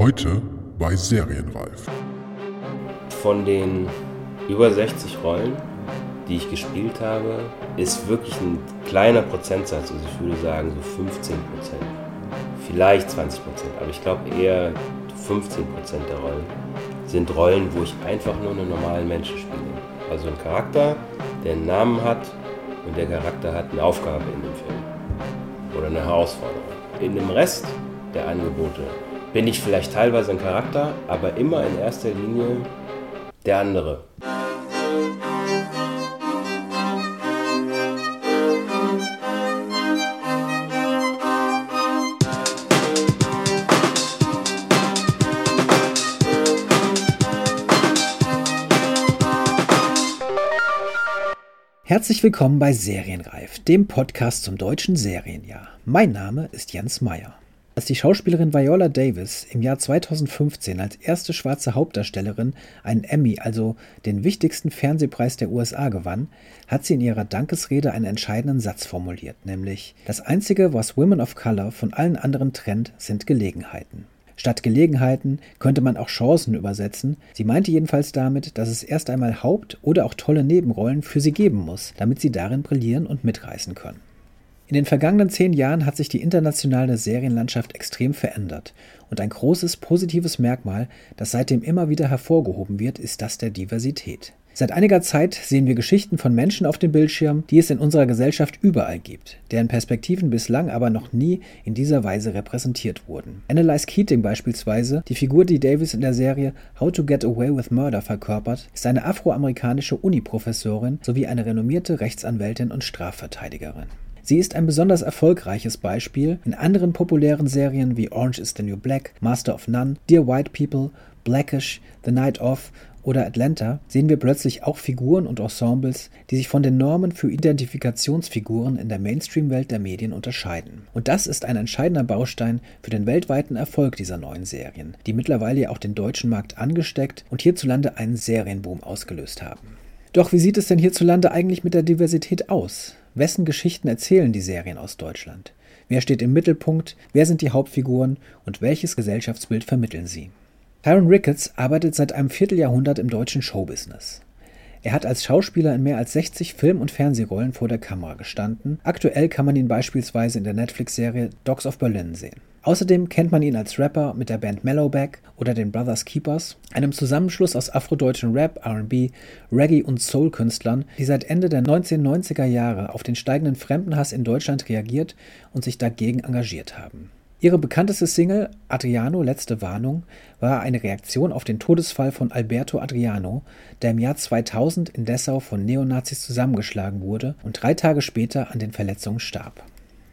Heute bei Serienreif. Von den über 60 Rollen, die ich gespielt habe, ist wirklich ein kleiner Prozentsatz, also ich würde sagen so 15 Prozent, vielleicht 20 Prozent, aber ich glaube eher 15 Prozent der Rollen sind Rollen, wo ich einfach nur einen normalen Menschen spiele. Also ein Charakter, der einen Namen hat und der Charakter hat eine Aufgabe in dem Film oder eine Herausforderung. In dem Rest der Angebote bin ich vielleicht teilweise ein Charakter, aber immer in erster Linie der andere. Herzlich willkommen bei Serienreif, dem Podcast zum deutschen Serienjahr. Mein Name ist Jens Meyer. Als die Schauspielerin Viola Davis im Jahr 2015 als erste schwarze Hauptdarstellerin einen Emmy, also den wichtigsten Fernsehpreis der USA, gewann, hat sie in ihrer Dankesrede einen entscheidenden Satz formuliert, nämlich Das Einzige, was Women of Color von allen anderen trennt, sind Gelegenheiten. Statt Gelegenheiten könnte man auch Chancen übersetzen. Sie meinte jedenfalls damit, dass es erst einmal Haupt- oder auch tolle Nebenrollen für sie geben muss, damit sie darin brillieren und mitreißen können. In den vergangenen zehn Jahren hat sich die internationale Serienlandschaft extrem verändert und ein großes positives Merkmal, das seitdem immer wieder hervorgehoben wird, ist das der Diversität. Seit einiger Zeit sehen wir Geschichten von Menschen auf dem Bildschirm, die es in unserer Gesellschaft überall gibt, deren Perspektiven bislang aber noch nie in dieser Weise repräsentiert wurden. Annalise Keating beispielsweise, die Figur, die Davis in der Serie How to Get Away with Murder verkörpert, ist eine afroamerikanische Uni-Professorin sowie eine renommierte Rechtsanwältin und Strafverteidigerin. Sie ist ein besonders erfolgreiches Beispiel. In anderen populären Serien wie Orange is the New Black, Master of None, Dear White People, Blackish, The Night Of oder Atlanta sehen wir plötzlich auch Figuren und Ensembles, die sich von den Normen für Identifikationsfiguren in der Mainstream-Welt der Medien unterscheiden. Und das ist ein entscheidender Baustein für den weltweiten Erfolg dieser neuen Serien, die mittlerweile ja auch den deutschen Markt angesteckt und hierzulande einen Serienboom ausgelöst haben. Doch wie sieht es denn hierzulande eigentlich mit der Diversität aus? Wessen Geschichten erzählen die Serien aus Deutschland? Wer steht im Mittelpunkt? Wer sind die Hauptfiguren? Und welches Gesellschaftsbild vermitteln sie? Tyron Ricketts arbeitet seit einem Vierteljahrhundert im deutschen Showbusiness. Er hat als Schauspieler in mehr als 60 Film- und Fernsehrollen vor der Kamera gestanden. Aktuell kann man ihn beispielsweise in der Netflix-Serie Dogs of Berlin sehen. Außerdem kennt man ihn als Rapper mit der Band Mellowback oder den Brothers Keepers, einem Zusammenschluss aus afrodeutschen Rap, RB, Reggae und Soul-Künstlern, die seit Ende der 1990er Jahre auf den steigenden Fremdenhass in Deutschland reagiert und sich dagegen engagiert haben. Ihre bekannteste Single Adriano Letzte Warnung war eine Reaktion auf den Todesfall von Alberto Adriano, der im Jahr 2000 in Dessau von Neonazis zusammengeschlagen wurde und drei Tage später an den Verletzungen starb.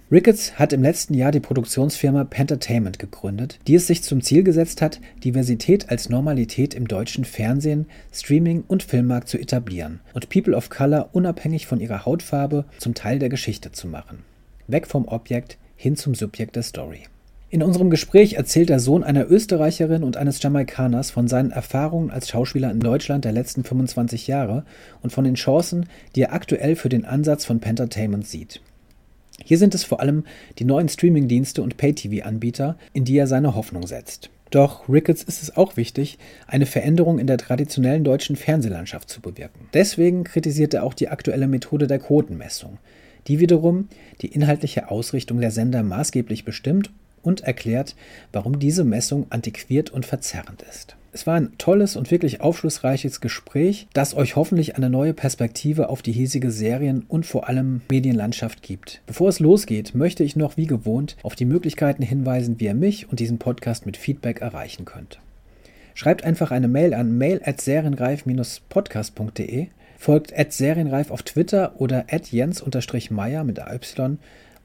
Ricketts hat im letzten Jahr die Produktionsfirma Pentertainment gegründet, die es sich zum Ziel gesetzt hat, Diversität als Normalität im deutschen Fernsehen, Streaming und Filmmarkt zu etablieren und People of Color unabhängig von ihrer Hautfarbe zum Teil der Geschichte zu machen. Weg vom Objekt hin zum Subjekt der Story. In unserem Gespräch erzählt der Sohn einer Österreicherin und eines Jamaikaners von seinen Erfahrungen als Schauspieler in Deutschland der letzten 25 Jahre und von den Chancen, die er aktuell für den Ansatz von Pentertainment sieht. Hier sind es vor allem die neuen Streamingdienste und Pay-TV-Anbieter, in die er seine Hoffnung setzt. Doch Ricketts ist es auch wichtig, eine Veränderung in der traditionellen deutschen Fernsehlandschaft zu bewirken. Deswegen kritisiert er auch die aktuelle Methode der Quotenmessung, die wiederum die inhaltliche Ausrichtung der Sender maßgeblich bestimmt und erklärt, warum diese Messung antiquiert und verzerrend ist. Es war ein tolles und wirklich aufschlussreiches Gespräch, das euch hoffentlich eine neue Perspektive auf die hiesige Serien- und vor allem Medienlandschaft gibt. Bevor es losgeht, möchte ich noch wie gewohnt auf die Möglichkeiten hinweisen, wie ihr mich und diesen Podcast mit Feedback erreichen könnt. Schreibt einfach eine Mail an mail@serienreif-podcast.de, folgt @serienreif auf Twitter oder @jens-meyer mit AY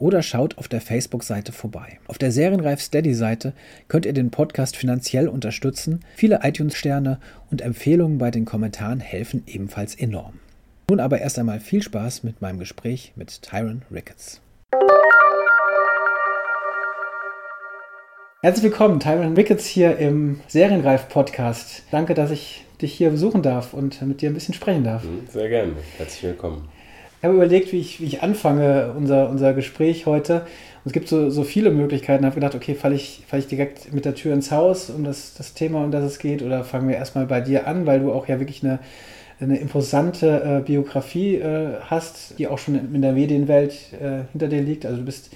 oder schaut auf der Facebook-Seite vorbei. Auf der Serienreif Steady-Seite könnt ihr den Podcast finanziell unterstützen. Viele iTunes-Sterne und Empfehlungen bei den Kommentaren helfen ebenfalls enorm. Nun aber erst einmal viel Spaß mit meinem Gespräch mit Tyron Ricketts. Herzlich willkommen, Tyron Ricketts hier im Serienreif-Podcast. Danke, dass ich dich hier besuchen darf und mit dir ein bisschen sprechen darf. Sehr gerne. Herzlich willkommen. Ich habe überlegt, wie ich, wie ich anfange, unser, unser Gespräch heute. Und es gibt so, so viele Möglichkeiten. Ich habe gedacht, okay, falle ich, fall ich direkt mit der Tür ins Haus um das, das Thema, um das es geht, oder fangen wir erstmal bei dir an, weil du auch ja wirklich eine, eine imposante äh, Biografie äh, hast, die auch schon in, in der Medienwelt äh, hinter dir liegt. Also du bist,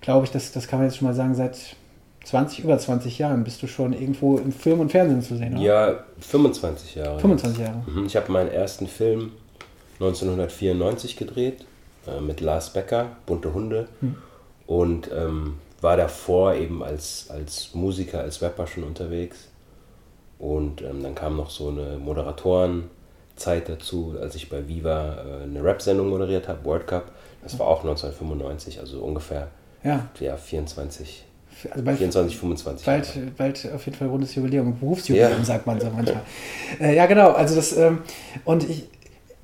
glaube ich, das, das kann man jetzt schon mal sagen, seit 20, über 20 Jahren bist du schon irgendwo im Film und Fernsehen zu sehen, oder? Ja, 25 Jahre. 25 Jahre. Mhm. Ich habe meinen ersten Film 1994 gedreht äh, mit Lars Becker, Bunte Hunde. Hm. Und ähm, war davor eben als, als Musiker, als Rapper schon unterwegs. Und ähm, dann kam noch so eine Moderatoren-Zeit dazu, als ich bei Viva äh, eine Rap-Sendung moderiert habe, World Cup. Das war auch 1995, also ungefähr ja. Ja, 24 also bald, 24, 25. Bald, bald auf jeden Fall rundes Jubiläum, Berufsjubiläum, ja. sagt man so manchmal. Äh, ja, genau. Also das, ähm, und ich,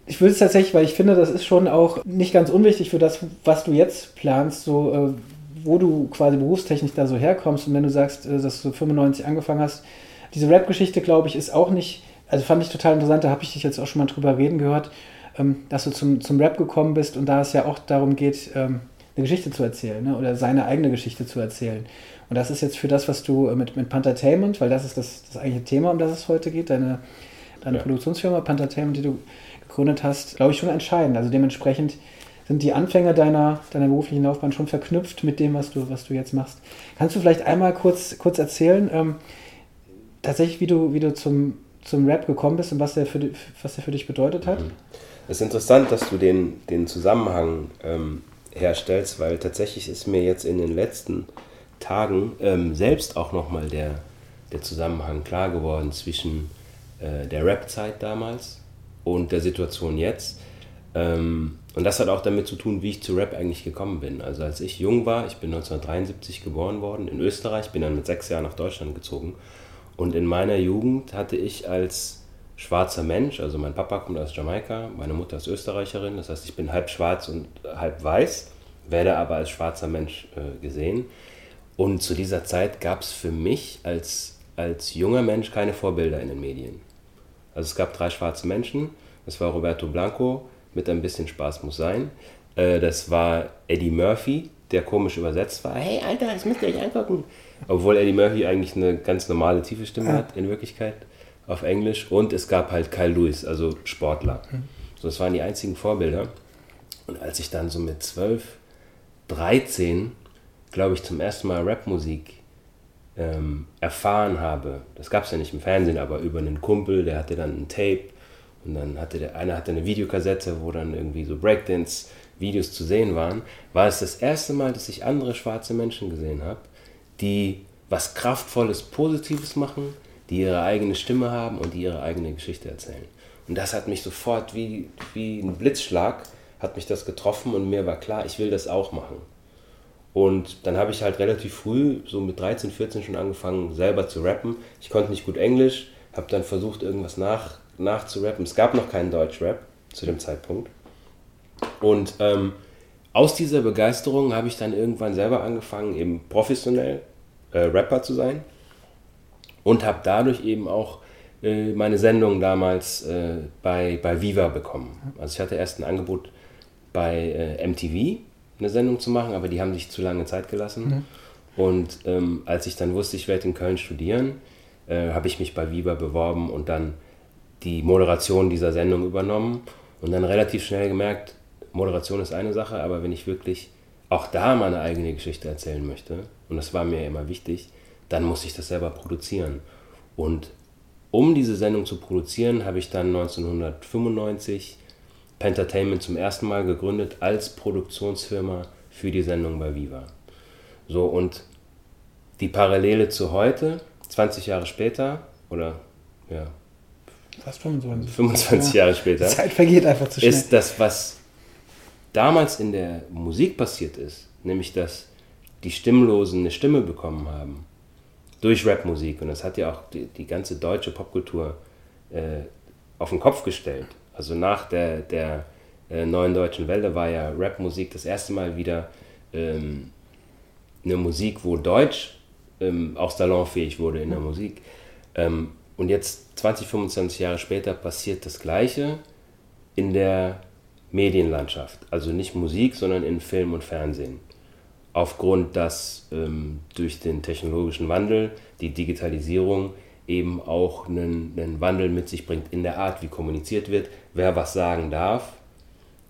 ich würde es tatsächlich, weil ich finde, das ist schon auch nicht ganz unwichtig für das, was du jetzt planst, so äh, wo du quasi berufstechnisch da so herkommst und wenn du sagst, äh, dass du 95 angefangen hast. Diese Rap-Geschichte, glaube ich, ist auch nicht, also fand ich total interessant, da habe ich dich jetzt auch schon mal drüber reden gehört, ähm, dass du zum, zum Rap gekommen bist und da es ja auch darum geht, ähm, eine Geschichte zu erzählen ne? oder seine eigene Geschichte zu erzählen. Und das ist jetzt für das, was du äh, mit, mit Panthertainment, weil das ist das, das eigentliche Thema, um das es heute geht, deine, deine ja. Produktionsfirma Panthertainment, die du gegründet hast, glaube ich, schon entscheidend. Also dementsprechend sind die Anfänge deiner, deiner beruflichen Laufbahn schon verknüpft mit dem, was du, was du jetzt machst. Kannst du vielleicht einmal kurz, kurz erzählen, ähm, tatsächlich, wie du, wie du zum, zum Rap gekommen bist und was der für, was der für dich bedeutet hat? Es ist interessant, dass du den, den Zusammenhang ähm, herstellst, weil tatsächlich ist mir jetzt in den letzten Tagen ähm, selbst auch nochmal der, der Zusammenhang klar geworden zwischen äh, der Rap-Zeit damals und der Situation jetzt. Ähm, und das hat auch damit zu tun, wie ich zu Rap eigentlich gekommen bin. Also als ich jung war, ich bin 1973 geboren worden in Österreich, bin dann mit sechs Jahren nach Deutschland gezogen. Und in meiner Jugend hatte ich als schwarzer Mensch, also mein Papa kommt aus Jamaika, meine Mutter ist Österreicherin, das heißt, ich bin halb schwarz und halb weiß, werde aber als schwarzer Mensch äh, gesehen. Und zu dieser Zeit gab es für mich als, als junger Mensch keine Vorbilder in den Medien. Also es gab drei schwarze Menschen. Das war Roberto Blanco mit ein bisschen Spaß muss sein. Äh, das war Eddie Murphy, der komisch übersetzt war. Hey Alter, das müsst ihr euch angucken. Obwohl Eddie Murphy eigentlich eine ganz normale tiefe Stimme hat in Wirklichkeit auf Englisch. Und es gab halt Kyle Lewis, also Sportler. So, das waren die einzigen Vorbilder. Und als ich dann so mit 12, 13, glaube ich, zum ersten Mal Rapmusik ähm, erfahren habe, das gab es ja nicht im Fernsehen, aber über einen Kumpel, der hatte dann ein Tape und dann hatte der eine hatte eine Videokassette, wo dann irgendwie so Breakdance-Videos zu sehen waren, war es das erste Mal, dass ich andere schwarze Menschen gesehen habe, die was Kraftvolles, Positives machen, die ihre eigene Stimme haben und die ihre eigene Geschichte erzählen. Und das hat mich sofort wie, wie ein Blitzschlag, hat mich das getroffen und mir war klar, ich will das auch machen. Und dann habe ich halt relativ früh, so mit 13, 14 schon angefangen, selber zu rappen. Ich konnte nicht gut Englisch, habe dann versucht, irgendwas nach, nachzurappen. Es gab noch keinen Deutschrap zu dem Zeitpunkt. Und ähm, aus dieser Begeisterung habe ich dann irgendwann selber angefangen, eben professionell äh, Rapper zu sein. Und habe dadurch eben auch äh, meine Sendung damals äh, bei, bei Viva bekommen. Also ich hatte erst ein Angebot bei äh, MTV eine Sendung zu machen, aber die haben sich zu lange Zeit gelassen. Mhm. Und ähm, als ich dann wusste, ich werde in Köln studieren, äh, habe ich mich bei Viva beworben und dann die Moderation dieser Sendung übernommen und dann relativ schnell gemerkt, Moderation ist eine Sache, aber wenn ich wirklich auch da meine eigene Geschichte erzählen möchte, und das war mir immer wichtig, dann muss ich das selber produzieren. Und um diese Sendung zu produzieren, habe ich dann 1995 Pentertainment zum ersten Mal gegründet als Produktionsfirma für die Sendung bei Viva. So, und die Parallele zu heute, 20 Jahre später, oder ja, fast 25, 25 Jahre später, Zeit vergeht einfach zu schnell. ist das, was damals in der Musik passiert ist, nämlich dass die Stimmlosen eine Stimme bekommen haben durch Rapmusik. Und das hat ja auch die, die ganze deutsche Popkultur äh, auf den Kopf gestellt. Also nach der, der äh, neuen deutschen Welle war ja Rapmusik das erste Mal wieder ähm, eine Musik, wo Deutsch ähm, auch salonfähig wurde in der Musik. Ähm, und jetzt, 20, 25 Jahre später, passiert das Gleiche in der Medienlandschaft. Also nicht Musik, sondern in Film und Fernsehen. Aufgrund, dass ähm, durch den technologischen Wandel, die Digitalisierung eben auch einen, einen, Wandel mit sich bringt in der Art, wie kommuniziert wird, wer was sagen darf,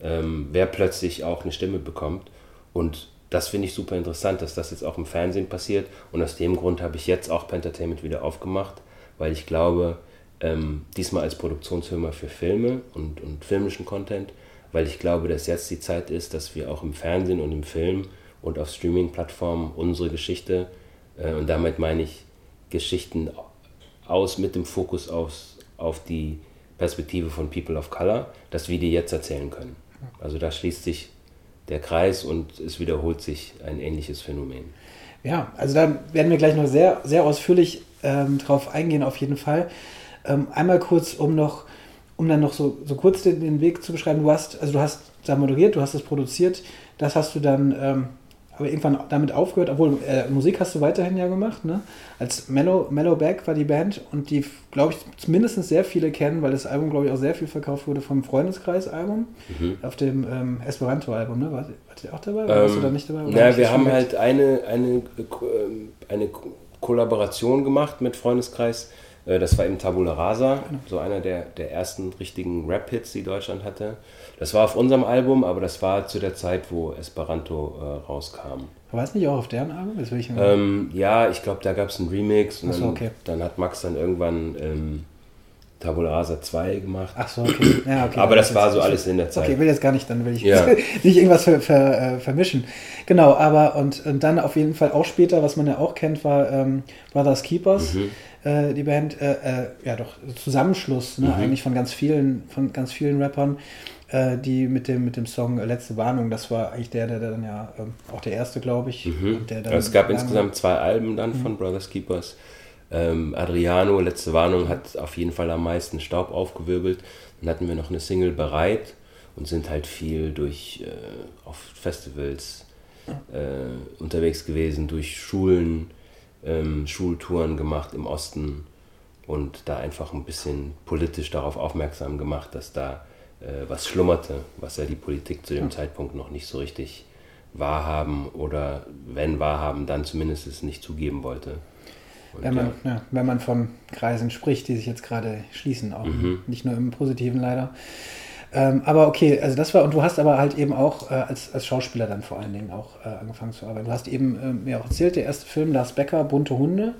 ähm, wer plötzlich auch eine Stimme bekommt. Und das finde ich super interessant, dass das jetzt auch im Fernsehen passiert. Und aus dem Grund habe ich jetzt auch Pentertainment wieder aufgemacht, weil ich glaube, ähm, diesmal als Produktionsfirma für Filme und, und filmischen Content, weil ich glaube, dass jetzt die Zeit ist, dass wir auch im Fernsehen und im Film und auf Streaming-Plattformen unsere Geschichte, äh, und damit meine ich Geschichten aus mit dem Fokus aus, auf die Perspektive von People of Color, dass wir die jetzt erzählen können. Also da schließt sich der Kreis und es wiederholt sich ein ähnliches Phänomen. Ja, also da werden wir gleich noch sehr, sehr ausführlich ähm, drauf eingehen, auf jeden Fall. Ähm, einmal kurz, um noch, um dann noch so, so kurz den, den, Weg zu beschreiben. Du hast, also du hast da moderiert, du hast es produziert, das hast du dann ähm, aber irgendwann damit aufgehört, obwohl äh, Musik hast du weiterhin ja gemacht, ne? Als Mellow, Mellow Back war die Band und die, glaube ich, mindestens sehr viele kennen, weil das Album, glaube ich, auch sehr viel verkauft wurde vom Freundeskreis-Album mhm. auf dem ähm, Esperanto-Album, ne? Wart, wart ihr auch dabei? Ähm, warst du da nicht dabei? Ja, wir haben halt eine, eine, äh, eine Kollaboration gemacht mit Freundeskreis. Äh, das war eben Tabula Rasa, genau. so einer der, der ersten richtigen Rap-Hits, die Deutschland hatte. Das war auf unserem Album, aber das war zu der Zeit, wo Esperanto äh, rauskam. War es nicht auch auf deren Album? Ich ähm, ja, ich glaube, da gab es einen Remix und so, dann, okay. dann, hat Max dann irgendwann ähm, Tabula Rasa 2 gemacht. Ach so, okay. Ja, okay aber das, das war so alles in der Zeit. Okay, ich will jetzt gar nicht, dann will ich ja. nicht irgendwas ver, ver, äh, vermischen. Genau, aber und, und, dann auf jeden Fall auch später, was man ja auch kennt, war ähm, Brothers Keepers. Mhm. Äh, die Band, äh, äh ja doch, Zusammenschluss, ne, mhm. eigentlich von ganz vielen, von ganz vielen Rappern äh, die mit dem, mit dem Song Letzte Warnung, das war eigentlich der, der, der dann ja ähm, auch der erste, glaube ich. Mhm. Der es gab insgesamt zwei Alben dann mhm. von Brothers Keepers. Ähm, Adriano, Letzte Warnung, hat auf jeden Fall am meisten Staub aufgewirbelt. Dann hatten wir noch eine Single bereit und sind halt viel durch äh, auf Festivals äh, unterwegs gewesen, durch Schulen, ähm, Schultouren gemacht im Osten und da einfach ein bisschen politisch darauf aufmerksam gemacht, dass da was schlummerte, was ja die Politik zu dem. Zeitpunkt noch nicht so richtig wahrhaben oder wenn wahrhaben, dann zumindest es nicht zugeben wollte. Und wenn, man, ja. Ja, wenn man von Kreisen spricht, die sich jetzt gerade schließen, auch mhm. nicht nur im Positiven leider. Ähm, aber okay, also das war, und du hast aber halt eben auch äh, als, als Schauspieler dann vor allen Dingen auch äh, angefangen zu arbeiten. Du hast eben äh, mir auch erzählt, der erste Film, Lars Becker, Bunte Hunde.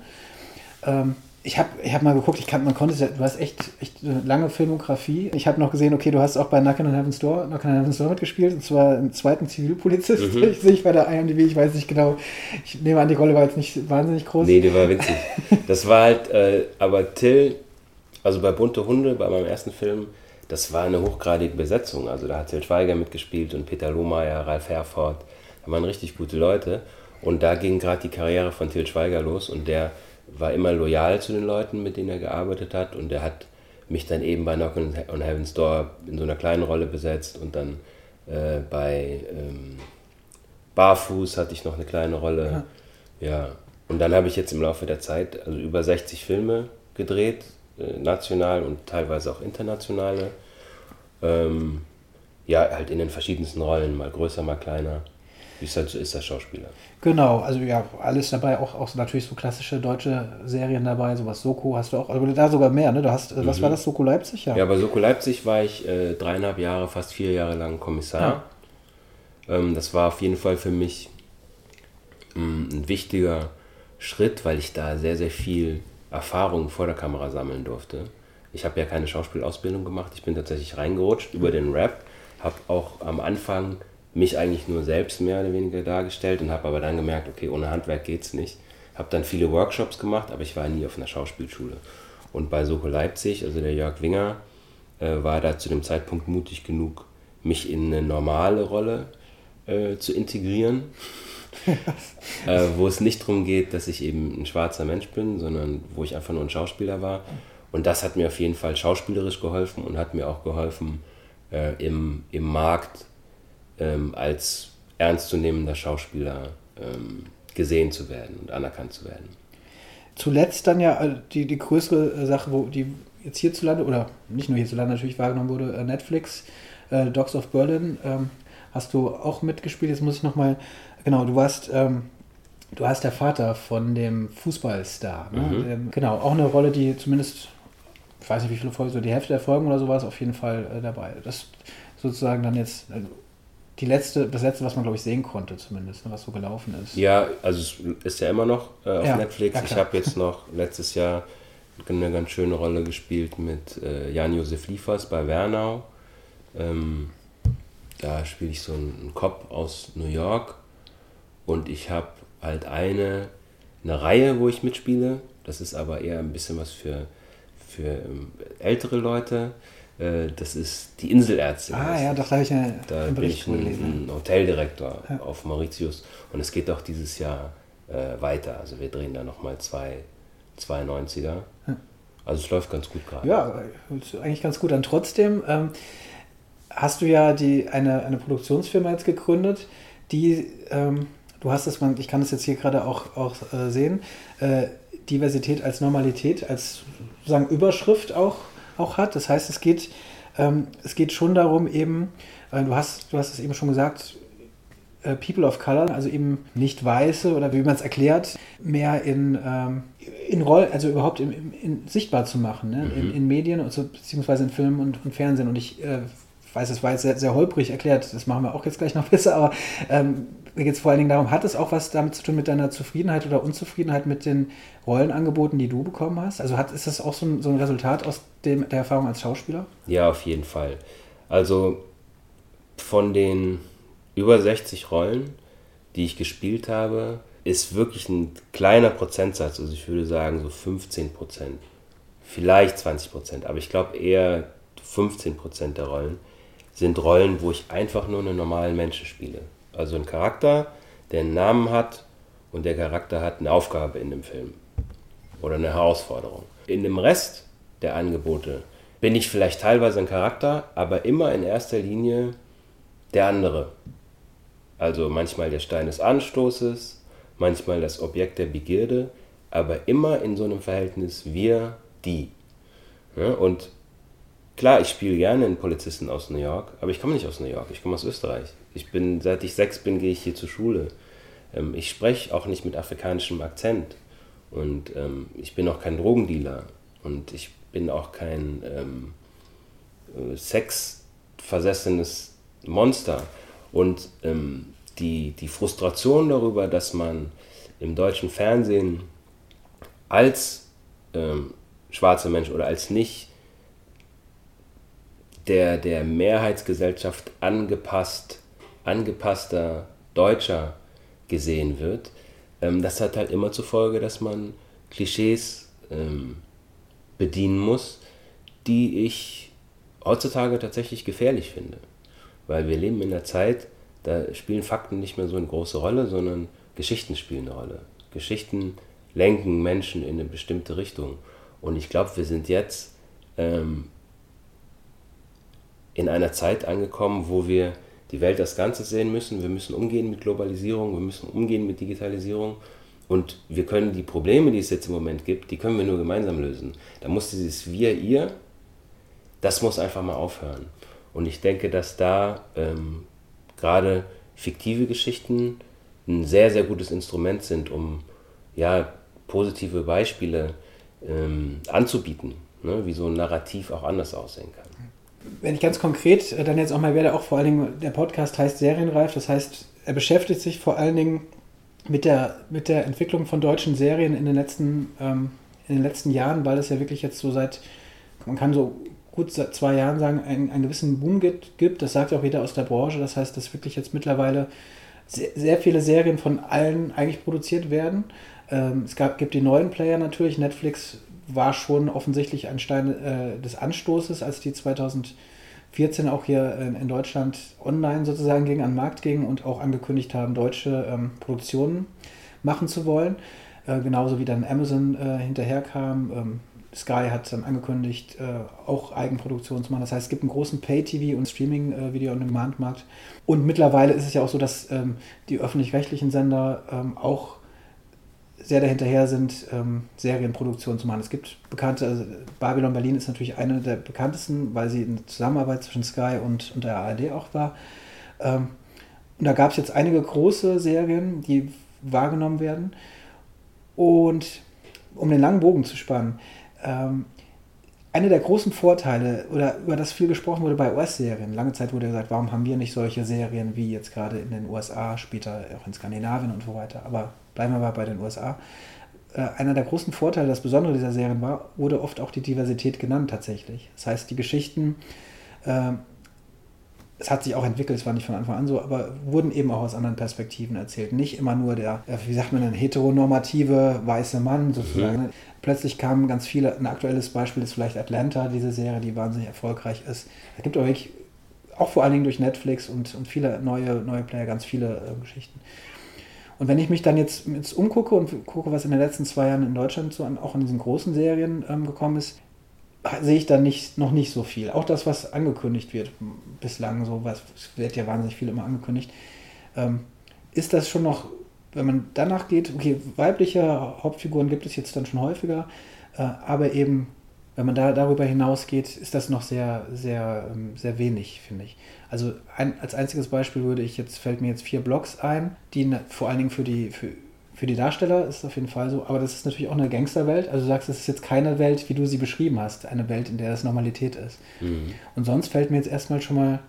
Ähm, ich habe ich hab mal geguckt, ich kann, man konnte, du hast echt, echt eine lange Filmografie. Ich habe noch gesehen, okay, du hast auch bei Knock on Heaven's Door, Knock on Heaven's Door mitgespielt, und zwar im zweiten Zivilpolizist. Mhm. Ich sehe ich bei der IMDb, ich weiß nicht genau. Ich nehme an, die Rolle war jetzt nicht wahnsinnig groß. Nee, die war witzig. Das war halt, äh, aber Till, also bei Bunte Hunde, bei meinem ersten Film, das war eine hochgradige Besetzung. Also da hat Till Schweiger mitgespielt und Peter Lohmeier, Ralf Herford. Da waren richtig gute Leute. Und da ging gerade die Karriere von Till Schweiger los und der war immer loyal zu den Leuten, mit denen er gearbeitet hat. Und er hat mich dann eben bei Knock on Heaven's Door in so einer kleinen Rolle besetzt und dann äh, bei ähm, Barfuß hatte ich noch eine kleine Rolle. Ja. ja. Und dann habe ich jetzt im Laufe der Zeit also über 60 Filme gedreht, äh, national und teilweise auch internationale. Ähm, ja, halt in den verschiedensten Rollen, mal größer, mal kleiner. Wie es halt so ist, der Schauspieler. Genau, also ja, alles dabei, auch, auch natürlich so klassische deutsche Serien dabei, sowas Soko hast du auch, also da sogar mehr, ne? Du hast, mhm. was war das, Soko Leipzig? Ja, ja bei Soko Leipzig war ich äh, dreieinhalb Jahre, fast vier Jahre lang Kommissar. Ja. Ähm, das war auf jeden Fall für mich ähm, ein wichtiger Schritt, weil ich da sehr, sehr viel Erfahrung vor der Kamera sammeln durfte. Ich habe ja keine Schauspielausbildung gemacht, ich bin tatsächlich reingerutscht über den Rap, habe auch am Anfang mich eigentlich nur selbst mehr oder weniger dargestellt und habe aber dann gemerkt, okay, ohne Handwerk geht es nicht. Habe dann viele Workshops gemacht, aber ich war nie auf einer Schauspielschule. Und bei Soko Leipzig, also der Jörg Winger, äh, war da zu dem Zeitpunkt mutig genug, mich in eine normale Rolle äh, zu integrieren. äh, wo es nicht darum geht, dass ich eben ein schwarzer Mensch bin, sondern wo ich einfach nur ein Schauspieler war. Und das hat mir auf jeden Fall schauspielerisch geholfen und hat mir auch geholfen, äh, im, im Markt ähm, als ernstzunehmender Schauspieler ähm, gesehen zu werden und anerkannt zu werden. Zuletzt dann ja äh, die, die größere Sache, wo die jetzt hierzulande, oder nicht nur hierzulande natürlich wahrgenommen wurde, äh, Netflix äh, Dogs of Berlin ähm, hast du auch mitgespielt. Jetzt muss ich nochmal, genau, du warst, ähm, du hast der Vater von dem Fußballstar. Ne? Mhm. Ähm, genau, auch eine Rolle, die zumindest, ich weiß nicht wie viele Folgen, so die Hälfte der Folgen oder so war es auf jeden Fall äh, dabei. Das sozusagen dann jetzt also die letzte, das letzte, was man glaube ich sehen konnte zumindest, ne, was so gelaufen ist. Ja, also es ist ja immer noch äh, auf Ja, Netflix. ja, ich habe jetzt noch letztes Jahr eine ganz schöne Rolle gespielt mit äh, Jan-Josef Liefers bei Wernau. Ähm, da spiele ich so einen, einen Cop aus New York und ich habe halt eine, eine Reihe, wo ich mitspiele. Das ist aber eher ein bisschen was für, für ähm, ältere Leute. Äh, das ist die Inselärztin. Ah ja, doch, da habe ich ja Da einen bin Bericht ich ein, ein Hoteldirektor Ja. auf Mauritius und es geht auch dieses Jahr äh, weiter. Also wir drehen da nochmal zwei, zwei 90er. Also es läuft ganz gut gerade. Ja, eigentlich ganz gut an. Trotzdem ähm, hast du ja die, eine, eine Produktionsfirma jetzt gegründet, die, ähm, du hast es, ich kann das jetzt hier gerade auch, auch äh, sehen, äh, Diversität als Normalität, als sozusagen Überschrift auch, auch hat. Das heißt, es geht, ähm, es geht schon darum, eben, äh, du, hast, du hast es eben schon gesagt, äh, People of Color, also eben nicht Weiße oder wie man es erklärt, mehr in, ähm, in Roll, also überhaupt in, in, in sichtbar zu machen, ne? in, in Medien und so, beziehungsweise in Filmen und, und Fernsehen. Und ich äh, weiß, es war jetzt sehr, sehr holprig erklärt, das machen wir auch jetzt gleich noch besser, aber ähm, geht es vor allen Dingen darum, hat es auch was damit zu tun mit deiner Zufriedenheit oder Unzufriedenheit mit den Rollenangeboten, die du bekommen hast? Also hat, ist das auch so ein, so ein Resultat aus dem, der Erfahrung als Schauspieler? Ja, auf jeden Fall. Also von den über 60 Rollen, die ich gespielt habe, ist wirklich ein kleiner Prozentsatz, also ich würde sagen so 15 Prozent, vielleicht 20 Prozent, aber ich glaube eher 15 Prozent der Rollen sind Rollen, wo ich einfach nur einen normalen Menschen spiele. Also ein Charakter, der einen Namen hat und der Charakter hat eine Aufgabe in dem Film oder eine Herausforderung. In dem Rest der Angebote bin ich vielleicht teilweise ein Charakter, aber immer in erster Linie der andere. Also manchmal der Stein des Anstoßes, manchmal das Objekt der Begierde, aber immer in so einem Verhältnis wir, die. Ja, und klar, ich spiele gerne einen Polizisten aus New York, aber ich komme nicht aus New York, ich komme aus Österreich. Ich bin, seit ich sechs bin, gehe ich hier zur Schule. Ähm, ich spreche auch nicht mit afrikanischem Akzent. Und ähm, ich bin auch kein Drogendealer. Und ich bin auch kein ähm, äh, sexversessenes Monster. Und ähm, die, die Frustration darüber, dass man im deutschen Fernsehen als ähm, schwarzer Mensch oder als nicht der, der Mehrheitsgesellschaft angepasst, angepasster Deutscher gesehen wird, ähm, das hat halt immer zur Folge, dass man Klischees ähm, bedienen muss, die ich heutzutage tatsächlich gefährlich finde. Weil wir leben in einer Zeit, da spielen Fakten nicht mehr so eine große Rolle, sondern Geschichten spielen eine Rolle. Geschichten lenken Menschen in eine bestimmte Richtung. Und ich glaube, wir sind jetzt ähm, in einer Zeit angekommen, wo wir die Welt als Ganzes sehen müssen. Wir müssen umgehen mit Globalisierung, wir müssen umgehen mit Digitalisierung. Und wir können die Probleme, die es jetzt im Moment gibt, die können wir nur gemeinsam lösen. Da muss dieses Wir, Ihr, das muss einfach mal aufhören. Und ich denke, dass da ähm, gerade fiktive Geschichten ein sehr, sehr gutes Instrument sind, um ja, positive Beispiele ähm, anzubieten, ne? wie so ein Narrativ auch anders aussehen kann. Wenn ich ganz konkret äh, dann jetzt auch mal werde, auch vor allen Dingen, der Podcast heißt Serienreif, das heißt, er beschäftigt sich vor allen Dingen mit der, mit der Entwicklung von deutschen Serien in den letzten, ähm, in den letzten Jahren, weil es ja wirklich jetzt so seit, man kann so gut seit zwei Jahren sagen, einen, einen gewissen Boom gibt, gibt. Das sagt auch jeder aus der Branche. Das heißt, dass wirklich jetzt mittlerweile sehr, sehr viele Serien von allen eigentlich produziert werden. Ähm, es gab, gibt die neuen Player natürlich. Netflix war schon offensichtlich ein Stein äh, des Anstoßes, als die 2014 auch hier in, in, Deutschland online sozusagen gegen an den Markt gingen und auch angekündigt haben, deutsche ähm, Produktionen machen zu wollen. Äh, genauso wie dann Amazon äh, hinterherkam. Ähm, Sky hat dann angekündigt, äh, auch Eigenproduktion zu machen. Das heißt, es gibt einen großen Pay-TV- und Streaming-Video-on-Demand-Markt. Und mittlerweile ist es ja auch so, dass ähm, die öffentlich-rechtlichen Sender ähm, auch sehr dahinterher sind, ähm, Serienproduktionen zu machen. Es gibt bekannte, also Babylon Berlin ist natürlich eine der bekanntesten, weil sie in Zusammenarbeit zwischen Sky und, und der ARD auch war. Ähm, und da gab es jetzt einige große Serien, die wahrgenommen werden. Und um den langen Bogen zu spannen, ähm, einer der großen Vorteile, oder über das viel gesprochen wurde bei US-Serien, lange Zeit wurde gesagt, warum haben wir nicht solche Serien wie jetzt gerade in den USA, später auch in Skandinavien und so weiter, aber bleiben wir mal bei den USA. Äh, einer der großen Vorteile, das Besondere dieser Serien war, wurde oft auch die Diversität genannt tatsächlich. Das heißt, die Geschichten, äh, es hat sich auch entwickelt, es war nicht von Anfang an so, aber wurden eben auch aus anderen Perspektiven erzählt. Nicht immer nur der, äh, wie sagt man denn, heteronormative weiße Mann sozusagen. Mhm. Plötzlich kamen ganz viele, ein aktuelles Beispiel ist vielleicht Atlanta, diese Serie, die wahnsinnig erfolgreich ist. Es gibt auch wirklich, auch vor allen Dingen durch Netflix und, und viele neue, neue Player, ganz viele äh, Geschichten. Und wenn ich mich dann jetzt, jetzt umgucke und gucke, was in den letzten zwei Jahren in Deutschland so an, auch an diesen großen Serien ähm, gekommen ist, sehe ich da nicht, noch nicht so viel. Auch das, was angekündigt wird, bislang so, was wird ja wahnsinnig viel immer angekündigt, ähm, ist das schon noch, wenn man danach geht, okay, weibliche Hauptfiguren gibt es jetzt dann schon häufiger, äh, aber eben, wenn man da darüber hinausgeht, ist das noch sehr, sehr, ähm, sehr wenig, finde ich. Also ein, als einziges Beispiel würde ich jetzt, fällt mir jetzt vier Blogs ein, die ne, vor allen Dingen für die, für, für die Darsteller ist es auf jeden Fall so, aber das ist natürlich auch eine Gangsterwelt. Also du sagst, es ist jetzt keine Welt, wie du sie beschrieben hast, eine Welt, in der das Normalität ist. Mhm. Und sonst fällt mir jetzt erstmal schon mal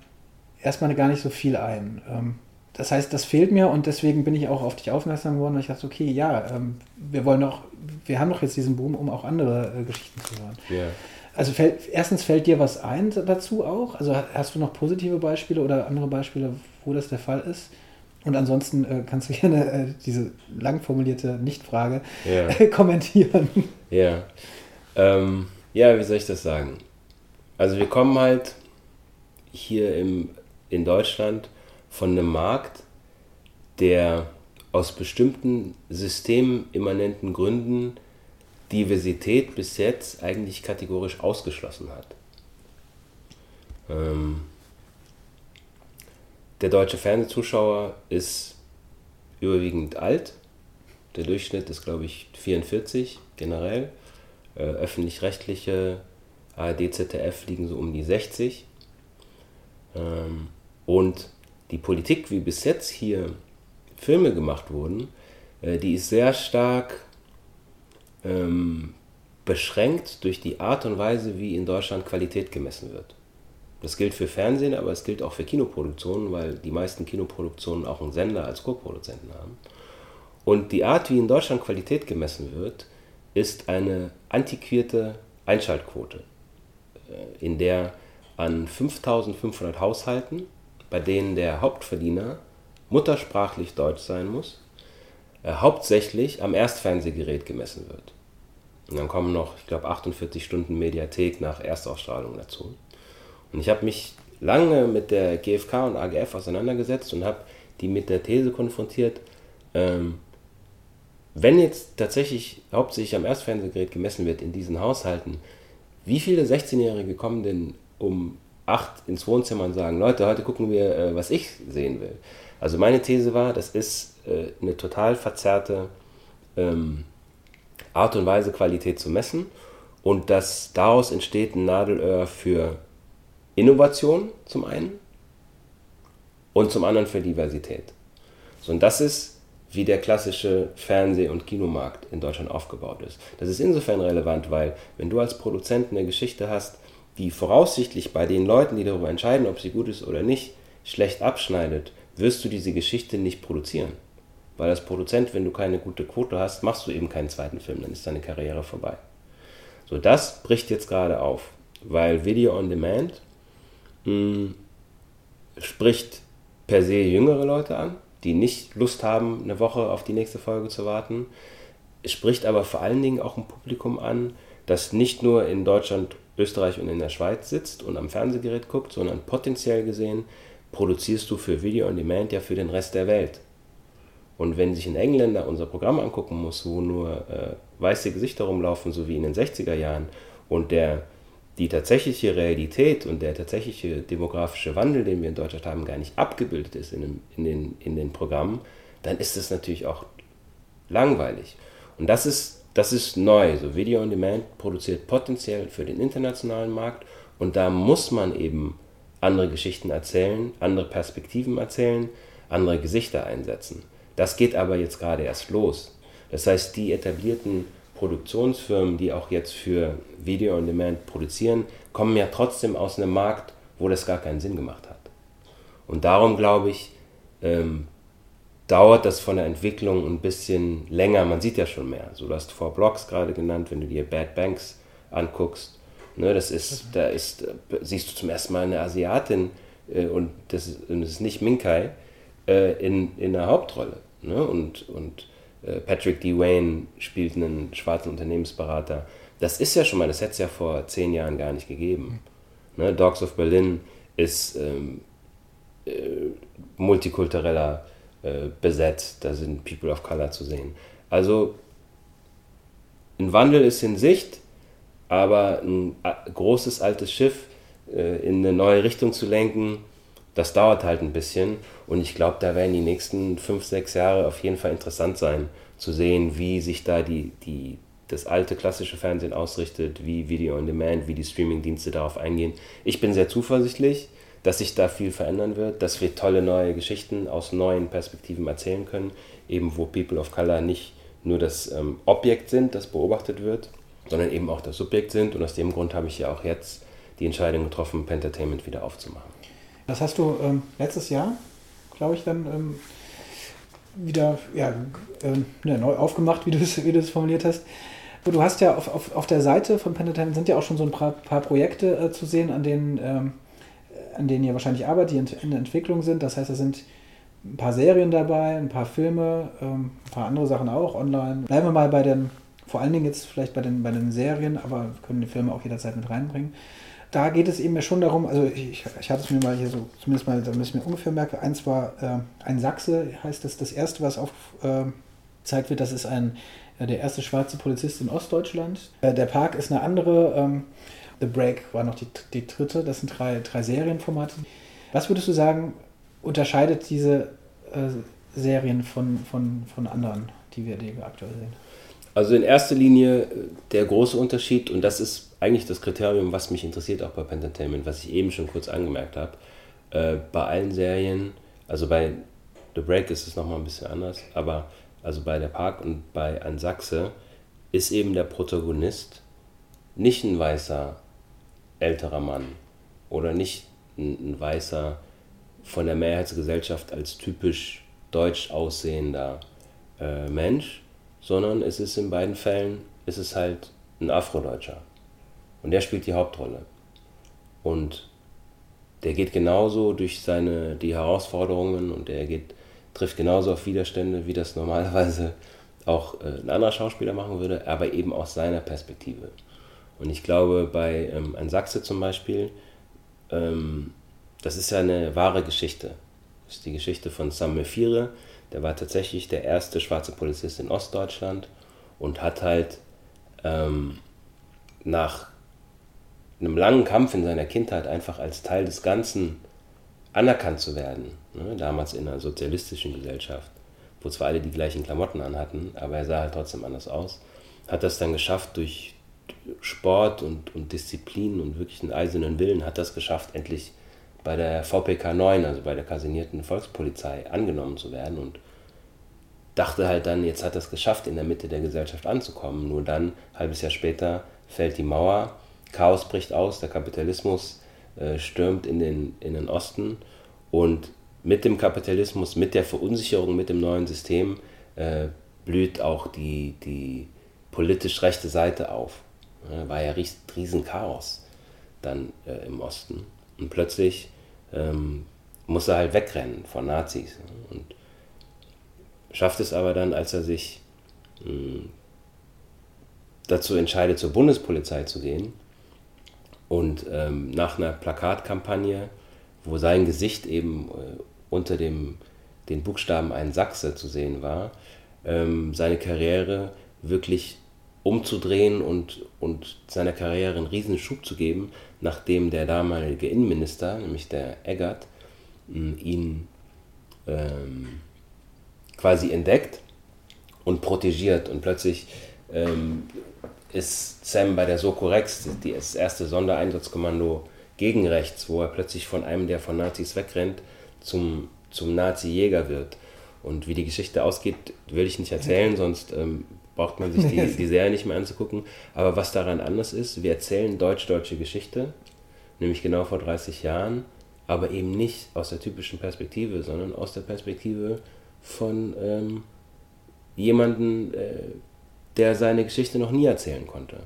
erstmal gar nicht so viel ein. Ähm, das heißt, das fehlt mir und deswegen bin ich auch auf dich aufmerksam geworden, weil ich dachte, okay, ja, ähm, wir wollen doch, wir haben doch jetzt diesen Boom, um auch andere äh, Geschichten zu hören. Yeah. Also fällt, erstens fällt dir was ein dazu auch? Also hast du noch positive Beispiele oder andere Beispiele, wo das der Fall ist? Und ansonsten äh, kannst du gerne äh, diese lang formulierte Nichtfrage äh, kommentieren. Ja. Ähm, ja, wie soll ich das sagen? Also wir kommen halt hier im, in Deutschland von einem Markt, der aus bestimmten systemimmanenten Gründen Diversität bis jetzt eigentlich kategorisch ausgeschlossen hat. Ähm, der deutsche Fernsehzuschauer ist überwiegend alt. Der Durchschnitt ist, glaube ich, 44 generell. Äh, Öffentlich-rechtliche ARD, ZDF liegen so um die 60. Ähm, und die Politik, wie bis jetzt hier Filme gemacht wurden, äh, die ist sehr stark ähm, beschränkt durch die Art und Weise, wie in Deutschland Qualität gemessen wird. Das gilt für Fernsehen, aber es gilt auch für Kinoproduktionen, weil die meisten Kinoproduktionen auch einen Sender als Co-Produzenten haben. Und die Art, wie in Deutschland Qualität gemessen wird, ist eine antiquierte Einschaltquote, äh, in der an 5500 Haushalten, bei denen der Hauptverdiener muttersprachlich Deutsch sein muss, äh, hauptsächlich am Erstfernsehgerät gemessen wird. Und dann kommen noch, ich glaube, 48 Stunden Mediathek nach Erstausstrahlung dazu. Und ich habe mich lange mit der GfK und AGF auseinandergesetzt und habe die mit der These konfrontiert, ähm, wenn jetzt tatsächlich hauptsächlich am Erstfernsehgerät gemessen wird in diesen Haushalten, wie viele 16-Jährige kommen denn um 8 ins Wohnzimmer und sagen, Leute, heute gucken wir, äh, was ich sehen will. Also meine These war, das ist äh, eine total verzerrte ähm, Art und Weise, Qualität zu messen und dass daraus entsteht ein Nadelöhr für Innovation zum einen und zum anderen für Diversität. So, und das ist, wie der klassische Fernseh- und Kinomarkt in Deutschland aufgebaut ist. Das ist insofern relevant, weil wenn du als Produzent eine Geschichte hast, die voraussichtlich bei den Leuten, die darüber entscheiden, ob sie gut ist oder nicht, schlecht abschneidet, wirst du diese Geschichte nicht produzieren. Weil als Produzent, wenn du keine gute Quote hast, machst du eben keinen zweiten Film, dann ist deine Karriere vorbei. So, das bricht jetzt gerade auf, weil Video on Demand mh, spricht per se jüngere Leute an, die nicht Lust haben, eine Woche auf die nächste Folge zu warten. Es spricht aber vor allen Dingen auch ein Publikum an, das nicht nur in Deutschland, Österreich und in der Schweiz sitzt und am Fernsehgerät guckt, sondern potenziell gesehen produzierst du für Video on Demand ja für den Rest der Welt. Und wenn sich ein Engländer unser Programm angucken muss, wo nur äh, weiße Gesichter rumlaufen, so wie in den 60er Jahren, und der die tatsächliche Realität und der tatsächliche demografische Wandel, den wir in Deutschland haben, gar nicht abgebildet ist in, dem, in, den, in den Programmen, dann ist es natürlich auch langweilig. Und das ist, das ist neu. So Video on Demand produziert potenziell für den internationalen Markt und da muss man eben andere Geschichten erzählen, andere Perspektiven erzählen, andere Gesichter einsetzen. Das geht aber jetzt gerade erst los. Das heißt, die etablierten Produktionsfirmen, die auch jetzt für Video on Demand produzieren, kommen ja trotzdem aus einem Markt, wo das gar keinen Sinn gemacht hat. Und darum glaube ich, ähm, dauert das von der Entwicklung ein bisschen länger. Man sieht ja schon mehr. So, du hast Four Blocks gerade genannt, wenn du dir Bad Banks anguckst. Ne, das ist, da ist, siehst du zum ersten Mal eine Asiatin äh, und das ist, und das ist nicht Minkai äh, in, in der Hauptrolle. Ne? Und, und äh, Patrick D. Wayne spielt einen schwarzen Unternehmensberater. Das ist ja schon mal, das hätte es ja vor zehn Jahren gar nicht gegeben. Ne? Dogs of Berlin ist ähm, äh, multikultureller äh, besetzt, da sind People of Color zu sehen. Also ein Wandel ist in Sicht, aber ein großes altes Schiff äh, in eine neue Richtung zu lenken, das dauert halt ein bisschen. Und ich glaube, da werden die nächsten fünf, sechs Jahre auf jeden Fall interessant sein, zu sehen, wie sich da die, die, das alte klassische Fernsehen ausrichtet, wie Video on Demand, wie die Streamingdienste darauf eingehen. Ich bin sehr zuversichtlich, dass sich da viel verändern wird, dass wir tolle neue Geschichten aus neuen Perspektiven erzählen können, eben wo People of Color nicht nur das ähm, Objekt sind, das beobachtet wird, sondern eben auch das Subjekt sind. Und aus dem Grund habe ich ja auch jetzt die Entscheidung getroffen, Pentertainment wieder aufzumachen. Das hast du ähm, letztes Jahr, glaube ich, dann ähm, wieder ja, äh, ne, neu aufgemacht, wie du es formuliert hast. Du hast ja auf, auf, auf der Seite von Pentatime sind ja auch schon so ein paar, paar Projekte äh, zu sehen, an denen, ähm, an denen ihr wahrscheinlich arbeitet, die in, der Entwicklung sind. Das heißt, da sind ein paar Serien dabei, ein paar Filme, ähm, ein paar andere Sachen auch online. Bleiben wir mal bei den, vor allen Dingen jetzt vielleicht bei den, bei den Serien, aber können die Filme auch jederzeit mit reinbringen da geht es eben ja schon darum, also ich, ich hatte es mir mal hier so, zumindest mal, damit ich mir ungefähr merke, eins war äh, ein Sachse, heißt das, das erste, was aufgezeigt äh, wird, das ist ein, äh, der erste schwarze Polizist in Ostdeutschland. Äh, der Park ist eine andere, ähm, The Break war noch die, die dritte, das sind drei, drei Serienformate. Was würdest du sagen, unterscheidet diese äh, Serien von, von, von anderen, die wir aktuell sehen? Also in erster Linie äh, der große Unterschied, und das ist eigentlich das Kriterium, was mich interessiert auch bei Pentertainment, was ich eben schon kurz angemerkt habe. Äh, bei allen Serien, also bei The Break ist es nochmal ein bisschen anders, aber also bei der Park und bei An Sachse ist eben der Protagonist nicht ein weißer älterer Mann oder nicht ein, ein weißer von der Mehrheitsgesellschaft als typisch deutsch aussehender äh, Mensch, sondern es ist in beiden Fällen ist es halt ein Afrodeutscher. Und der spielt die Hauptrolle. Und der geht genauso durch seine die Herausforderungen und der geht, trifft genauso auf Widerstände, wie das normalerweise auch äh, ein anderer Schauspieler machen würde, aber eben aus seiner Perspektive. Und ich glaube, bei ähm, ein Sachse zum Beispiel, ähm, das ist ja eine wahre Geschichte. Das ist die Geschichte von Sam Mefire. Der war tatsächlich der erste schwarze Polizist in Ostdeutschland und hat halt ähm, nach einem langen Kampf in seiner Kindheit einfach als Teil des Ganzen anerkannt zu werden. Ne? Damals in einer sozialistischen Gesellschaft, wo zwar alle die gleichen Klamotten anhatten, aber er sah halt trotzdem anders aus. Hat das dann geschafft durch Sport und, und Disziplin und wirklich einen eisernen Willen, hat das geschafft, endlich bei der VPK 9, also bei der kasinierten Volkspolizei, angenommen zu werden und dachte halt dann, jetzt hat es geschafft, in der Mitte der Gesellschaft anzukommen. Nur dann, halbes Jahr später, fällt die Mauer Chaos bricht aus, der Kapitalismus äh, stürmt in den, in den Osten und mit dem Kapitalismus, mit der Verunsicherung, mit dem neuen System äh, blüht auch die, die politisch rechte Seite auf. Ja, war ja riesen Chaos dann äh, im Osten. Und plötzlich ähm, muss er halt wegrennen von Nazis. Und schafft es aber dann, als er sich mh, hm, dazu entscheidet, zur Bundespolizei zu gehen, und ähm, nach einer Plakatkampagne, wo sein Gesicht eben äh, unter dem, den Buchstaben ein Sachse zu sehen war, ähm, seine Karriere wirklich umzudrehen und, und seiner Karriere einen riesen Schub zu geben, nachdem der damalige Innenminister, nämlich der Eggert, ihn ähm, quasi entdeckt und protegiert und plötzlich ähm, ist Sam bei der Soko Rex, das erste Sondereinsatzkommando gegen rechts, wo er plötzlich von einem, der von Nazis wegrennt, zum, zum Nazi-Jäger wird. Und wie die Geschichte ausgeht, will ich nicht erzählen, sonst ähm, braucht man sich die, die Serie nicht mehr anzugucken. Aber was daran anders ist, wir erzählen deutsch-deutsche Geschichte, nämlich genau vor 30 Jahren, aber eben nicht aus der typischen Perspektive, sondern aus der Perspektive von ähm, jemandem, äh, der seine Geschichte noch nie erzählen konnte.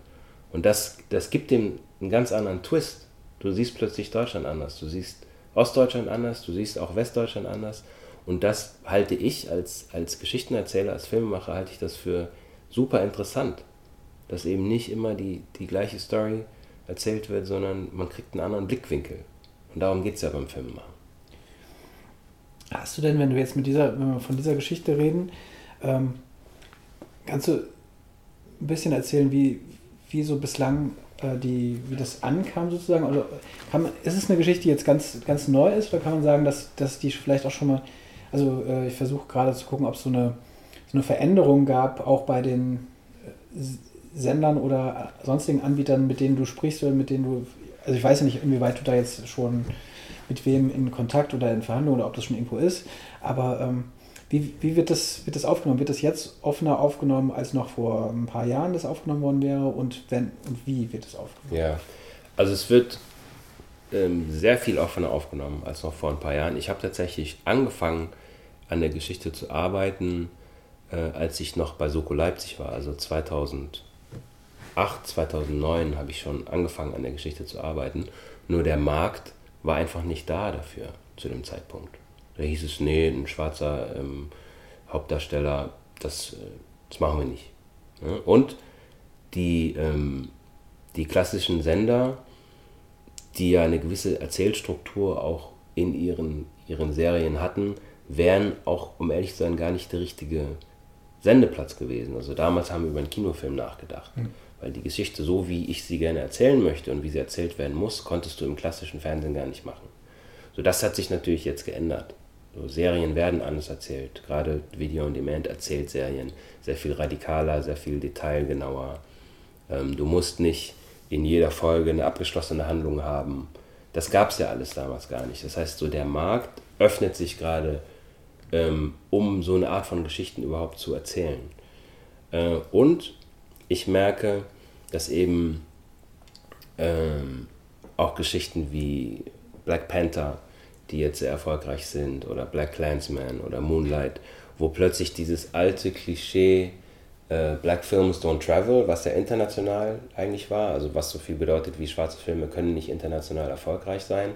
Und das, das gibt dem einen ganz anderen Twist. Du siehst plötzlich Deutschland anders, du siehst Ostdeutschland anders, du siehst auch Westdeutschland anders. Und das halte ich als, als Geschichtenerzähler, als Filmemacher, halte ich das für super interessant, dass eben nicht immer die, die gleiche Story erzählt wird, sondern man kriegt einen anderen Blickwinkel. Und darum geht es ja beim Filmemachen. Hast du denn, wenn du jetzt mit dieser, wenn wir von dieser Geschichte reden, ähm, kannst du ein bisschen erzählen, wie, wie so bislang äh, die, wie das ankam sozusagen? Oder kann man, ist es eine Geschichte, die jetzt ganz, ganz neu ist, oder kann man sagen, dass, dass die vielleicht auch schon mal, also äh, ich versuche gerade zu gucken, ob so eine so eine Veränderung gab, auch bei den äh, Sendern oder sonstigen Anbietern, mit denen du sprichst oder mit denen du, also ich weiß ja nicht, inwieweit du da jetzt schon mit wem in Kontakt oder in Verhandlungen oder ob das schon irgendwo ist, aber ähm, wie, wie wird, das, wird das aufgenommen? Wird das jetzt offener aufgenommen, als noch vor ein paar Jahren das aufgenommen worden wäre und wenn und wie wird es aufgenommen? Ja, also es wird ähm, sehr viel offener aufgenommen als noch vor ein paar Jahren. Ich habe tatsächlich angefangen, an der Geschichte zu arbeiten, als ich noch bei Soko Leipzig war, also 2008, 2009 habe ich schon angefangen an der Geschichte zu arbeiten. Nur der Markt war einfach nicht da dafür zu dem Zeitpunkt. Da hieß es, nee, ein schwarzer ähm, Hauptdarsteller, das, äh, das machen wir nicht. Ja? Und die, ähm, die klassischen Sender, die ja eine gewisse Erzählstruktur auch in ihren, ihren Serien hatten, wären auch, um ehrlich zu sein, gar nicht der richtige Sendeplatz gewesen. Also damals haben wir über einen Kinofilm nachgedacht. Mhm. Weil die Geschichte, so wie ich sie gerne erzählen möchte und wie sie erzählt werden muss, konntest du im klassischen Fernsehen gar nicht machen. So, das hat sich natürlich jetzt geändert. So, Serien werden anders erzählt. Gerade Video on Demand erzählt Serien sehr viel radikaler, sehr viel detailgenauer. Ähm, du musst nicht in jeder Folge eine abgeschlossene Handlung haben. Das gab es ja alles damals gar nicht. Das heißt, so der Markt öffnet sich gerade ähm, um so eine Art von Geschichten überhaupt zu erzählen. Äh, und ich merke, dass eben ähm, auch Geschichten wie Black Panther, die jetzt sehr erfolgreich sind, oder Black Clansman oder Moonlight, wo plötzlich dieses alte Klischee äh, Black Films don't travel, was ja international eigentlich war, also was so viel bedeutet wie schwarze Filme können nicht international erfolgreich sein,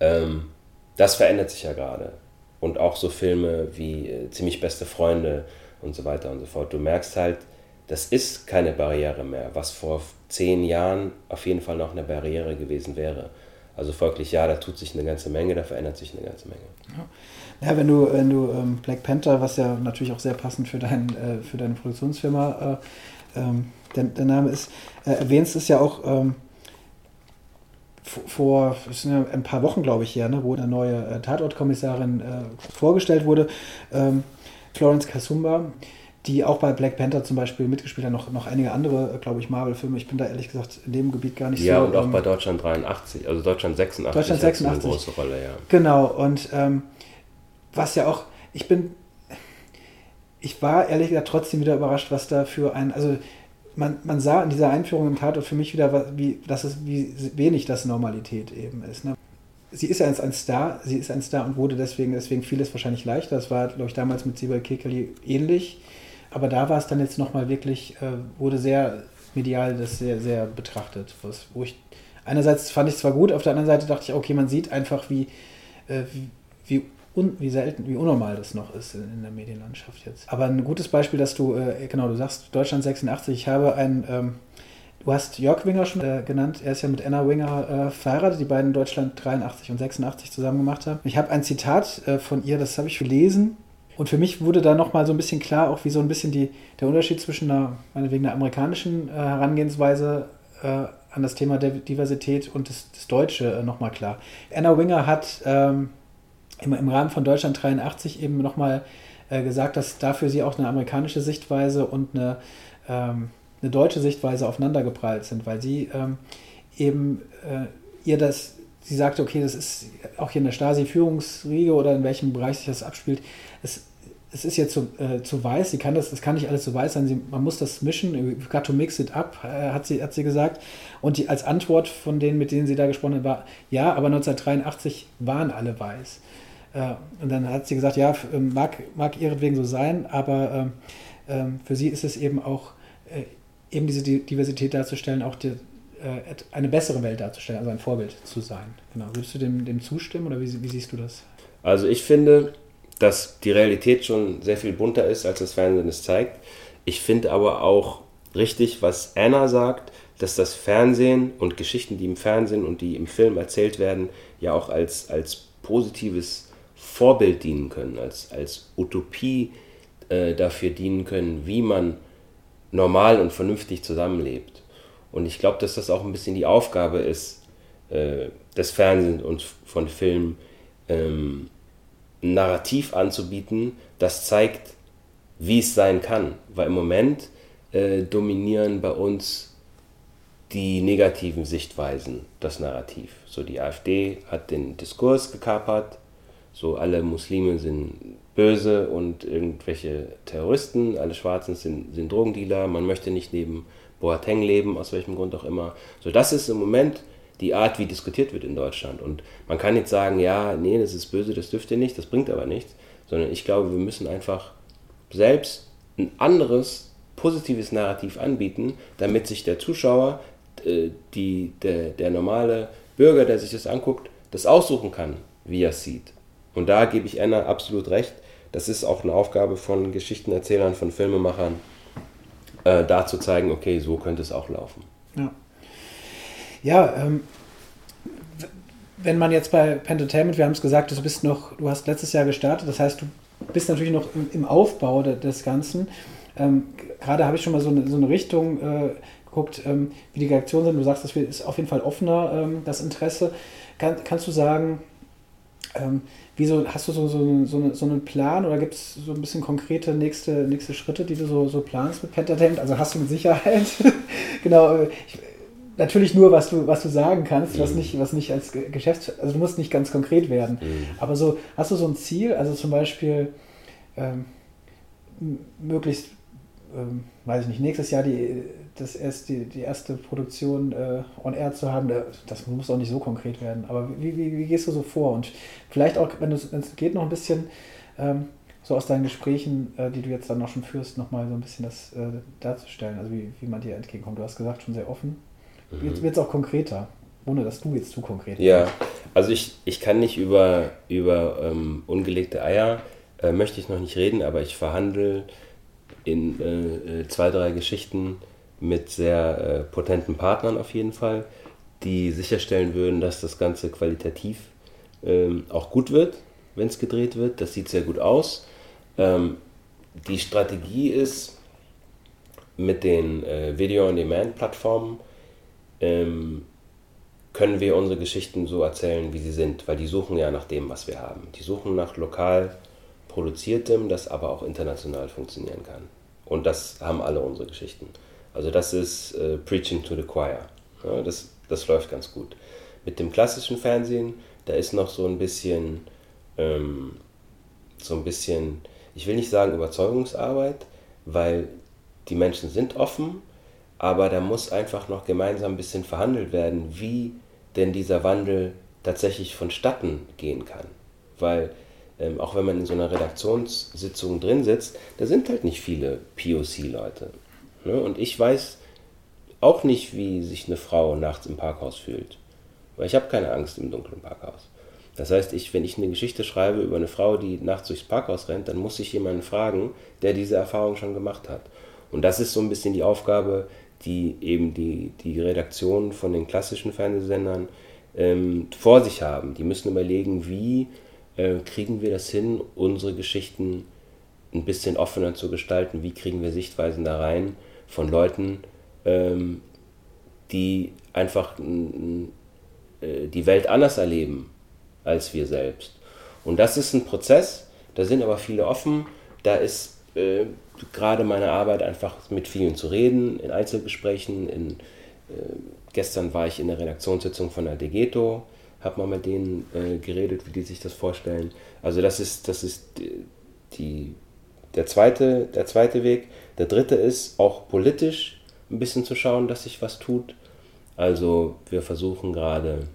ähm, das verändert sich ja gerade und auch so Filme wie äh, Ziemlich beste Freunde und so weiter und so fort. Du merkst halt, das ist keine Barriere mehr, was vor zehn Jahren auf jeden Fall noch eine Barriere gewesen wäre. Also folglich, ja, da tut sich eine ganze Menge, da verändert sich eine ganze Menge. Ja, ja wenn du, wenn du ähm, Black Panther, was ja natürlich auch sehr passend für, dein, äh, für deine Produktionsfirma äh, ähm, der, der, Name ist, äh, erwähnst, ist ja auch ähm, vor ein paar Wochen, glaube ich, her, ne, wo eine neue äh, Tatortkommissarin äh, vorgestellt wurde, ähm, Florence Kasumba, die auch bei Black Panther zum Beispiel mitgespielt hat, noch, noch einige andere, äh, glaube ich, Marvel-Filme. Ich bin da ehrlich gesagt in dem Gebiet gar nicht ja, so. Ja, und auch ähm, bei Deutschland 83, also Deutschland 86. Deutschland 86. Eine große Rolle, ja. Genau, und ähm, was ja auch, ich bin, ich war ehrlich gesagt trotzdem wieder überrascht, was da für ein, also man, man sah in dieser Einführung im Tatort für mich wieder, wie, dass es, wie wenig das Normalität eben ist. Ne? Sie ist ja ein Star, sie ist ein Star und wurde deswegen, deswegen vieles wahrscheinlich leichter. Das war, glaube ich, damals mit Sibel Kekeli ähnlich. Aber da war es dann jetzt nochmal wirklich, äh, wurde sehr medial das sehr, sehr betrachtet. Was, wo ich, einerseits fand ich es zwar gut, auf der anderen Seite dachte ich, okay, man sieht einfach, wie, äh, wie, wie un, wie selten, wie unnormal das noch ist in, in, der Medienlandschaft jetzt. Aber ein gutes Beispiel, dass du, äh, genau, du sagst Deutschland 86, ich habe ein, ähm, du hast Jörg Winger schon äh, genannt, er ist ja mit Anna Winger äh, verheiratet, die beiden Deutschland 83 und 86 zusammen gemacht haben. Ich habe ein Zitat äh, von ihr, das habe ich gelesen. Und für mich wurde da nochmal so ein bisschen klar, auch wie so ein bisschen die, der Unterschied zwischen einer, meinetwegen einer amerikanischen äh, Herangehensweise äh, an das Thema der Diversität und das, das Deutsche nochmal klar. Anna Winger hat ähm, im, im Rahmen von Deutschland 83 eben nochmal äh, gesagt, dass dafür sie auch eine amerikanische Sichtweise und eine, ähm, eine deutsche Sichtweise aufeinandergeprallt sind, weil sie ähm, eben äh, ihr das, sie sagte, okay, das ist auch hier in der Stasi-Führungsriege oder in welchem Bereich sich das abspielt, es, es ist jetzt zu, äh, zu weiß, sie kann das, das kann nicht alles zu weiß sein, sie, man muss das mischen, you've got to mix it up, äh, hat, sie, hat sie gesagt. Und die, als Antwort von denen, mit denen sie da gesprochen hat, war, ja, aber 1983 waren alle weiß. Äh, und dann hat sie gesagt, ja, ähm, mag, mag ihretwegen so sein, aber ähm, ähm, für sie ist es eben auch, äh, eben diese Diversität darzustellen, auch die, äh, eine bessere Welt darzustellen, also ein Vorbild zu sein. Genau. Würdest du dem, dem zustimmen oder wie, wie siehst du das? Also ich finde, dass die Realität schon sehr viel bunter ist, als das Fernsehen es zeigt. Ich finde aber auch richtig, was Anna sagt, dass das Fernsehen und Geschichten, die im Fernsehen und die im Film erzählt werden, ja auch als, als positives Vorbild dienen können, als, als Utopie äh, dafür dienen können, wie man normal und vernünftig zusammenlebt. Und ich glaube, dass das auch ein bisschen die Aufgabe ist äh, des Fernsehens und von Filmen, ähm, ein Narrativ anzubieten, das zeigt, wie es sein kann. Weil im Moment äh, dominieren bei uns die negativen Sichtweisen das Narrativ. So die AfD hat den Diskurs gekapert, so alle Muslime sind böse und irgendwelche Terroristen, alle Schwarzen sind, sind Drogendealer, man möchte nicht neben Boateng leben, aus welchem Grund auch immer. So, das ist im Moment die Art, wie diskutiert wird in Deutschland. Und man kann nicht sagen, ja, nee, das ist böse, das dürft ihr nicht, das bringt aber nichts, sondern ich glaube, wir müssen einfach selbst ein anderes, positives Narrativ anbieten, damit sich der Zuschauer, äh, die, der, der normale Bürger, der sich das anguckt, das aussuchen kann, wie er es sieht. Und da gebe ich Anna absolut recht. Das ist auch eine Aufgabe von Geschichtenerzählern, von Filmemachern, äh, da zu zeigen, okay, so könnte es auch laufen. Ja, ja ähm, wenn man jetzt bei Pentertainment, wir haben es gesagt, du bist noch, du hast letztes Jahr gestartet, das heißt, du bist natürlich noch im, im Aufbau de, des Ganzen. Ähm, Gerade habe ich schon mal so eine, so eine Richtung äh, geguckt, ähm, wie die Reaktionen sind. Du sagst, das ist auf jeden Fall offener, ähm, das Interesse. Kann, kannst du sagen, ähm, wieso hast du so, so, so, so einen Plan oder gibt es so ein bisschen konkrete nächste, nächste Schritte, die du so, so planst mit Pentatend? Also hast du mit Sicherheit. genau. Äh, ich, natürlich nur, was du, was du sagen kannst, mhm. was nicht, was nicht als Geschäfts... Also du musst nicht ganz konkret werden. Mhm. Aber so, hast du so ein Ziel, also zum Beispiel ähm, möglichst, ähm, weiß ich nicht, nächstes Jahr die, das erst, die, die erste Produktion äh, on air zu haben, das muss auch nicht so konkret werden. Aber wie, wie, wie gehst du so vor? Und vielleicht auch, wenn es geht, noch ein bisschen ähm, so aus deinen Gesprächen, äh, die du jetzt dann noch schon führst, nochmal so ein bisschen das äh, darzustellen, also wie, wie man dir entgegenkommt. Du hast gesagt, schon sehr offen. Mhm. Jetzt wird es auch konkreter, ohne dass du jetzt zu konkret Ja, also ich, ich kann nicht über, über ähm, ungelegte Eier, äh, möchte ich noch nicht reden, aber ich verhandle in äh, äh, zwei, drei Geschichten mit sehr äh, potenten Partnern auf jeden Fall, die sicherstellen würden, dass das Ganze qualitativ ähm, auch gut wird, wenn es gedreht wird. Das sieht sehr gut aus. Ähm, die Strategie ist, mit den äh, Video-on-Demand-Plattformen ähm, können wir unsere Geschichten so erzählen, wie sie sind, weil die suchen ja nach dem, was wir haben. Die suchen nach lokal produziertem, das aber auch international funktionieren kann. Und das haben alle unsere Geschichten. Also das ist äh, Preaching to the Choir. Ja, das, das läuft ganz gut. Mit dem klassischen Fernsehen, da ist noch so ein bisschen, ähm, so ein bisschen, ich will nicht sagen Überzeugungsarbeit, weil die Menschen sind offen, aber da muss einfach noch gemeinsam ein bisschen verhandelt werden, wie denn dieser Wandel tatsächlich vonstatten gehen kann. Weil ähm, auch wenn man in so einer Redaktionssitzung drin sitzt, da sind halt nicht viele POC-Leute. Ne? Und ich weiß auch nicht, wie sich eine Frau nachts im Parkhaus fühlt. Weil ich habe keine Angst im dunklen Parkhaus. Das heißt, ich, wenn ich eine Geschichte schreibe über eine Frau, die nachts durchs Parkhaus rennt, dann muss ich jemanden fragen, der diese Erfahrung schon gemacht hat. Und das ist so ein bisschen die Aufgabe, die eben die, die Redaktion von den klassischen Fernsehsendern ähm, vor sich haben. Die müssen überlegen, wie äh, kriegen wir das hin, unsere Geschichten ein bisschen offener zu gestalten, wie kriegen wir Sichtweisen da rein, von Leuten, ähm, die einfach äh, die Welt anders erleben als wir selbst. Und das ist ein Prozess, da sind aber viele offen. da ist äh, gerade meine Arbeit einfach mit vielen zu reden, in Einzelgesprächen. In, äh, gestern war ich in der Redaktionssitzung von der Degeto, habe mal mit denen äh, geredet, wie die sich das vorstellen. Also das ist, das ist die, die, der, zweite, der zweite Weg. Der dritte ist auch politisch ein bisschen zu schauen, dass sich was tut. Also wir versuchen gerade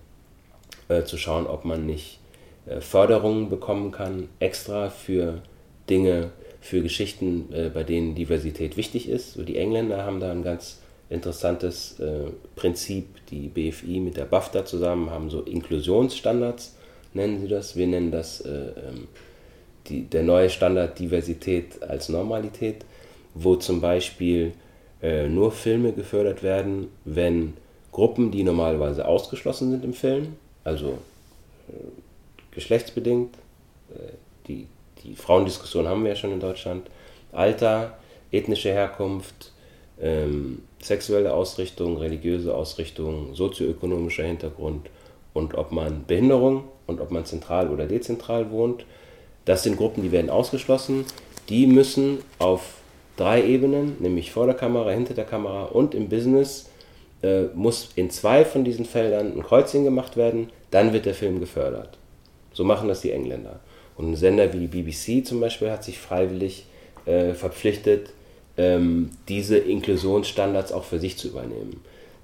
äh, zu schauen, ob man nicht äh, Förderungen bekommen kann, extra für Dinge, für Geschichten, äh, bei denen Diversität wichtig ist. So die Engländer haben da ein ganz interessantes äh, Prinzip. Die BFI mit der BAFTA zusammen haben so Inklusionsstandards, nennen sie das. Wir nennen das äh, ähm, die, der neue Standard Diversität als Normalität, wo zum Beispiel äh, nur Filme gefördert werden, wenn Gruppen, die normalerweise ausgeschlossen sind im Film, also äh, geschlechtsbedingt, äh, die, die Frauendiskussion haben wir ja schon in Deutschland, Alter, ethnische Herkunft, ähm, sexuelle Ausrichtung, religiöse Ausrichtung, sozioökonomischer Hintergrund und ob man Behinderung und ob man zentral oder dezentral wohnt. Das sind Gruppen, die werden ausgeschlossen. Die müssen auf drei Ebenen, nämlich vor der Kamera, hinter der Kamera und im Business, äh, muss in zwei von diesen Feldern ein Kreuzchen gemacht werden, dann wird der Film gefördert. So machen das die Engländer. Und ein Sender wie die BBC zum Beispiel hat sich freiwillig äh, verpflichtet, ähm, diese Inklusionsstandards auch für sich zu übernehmen.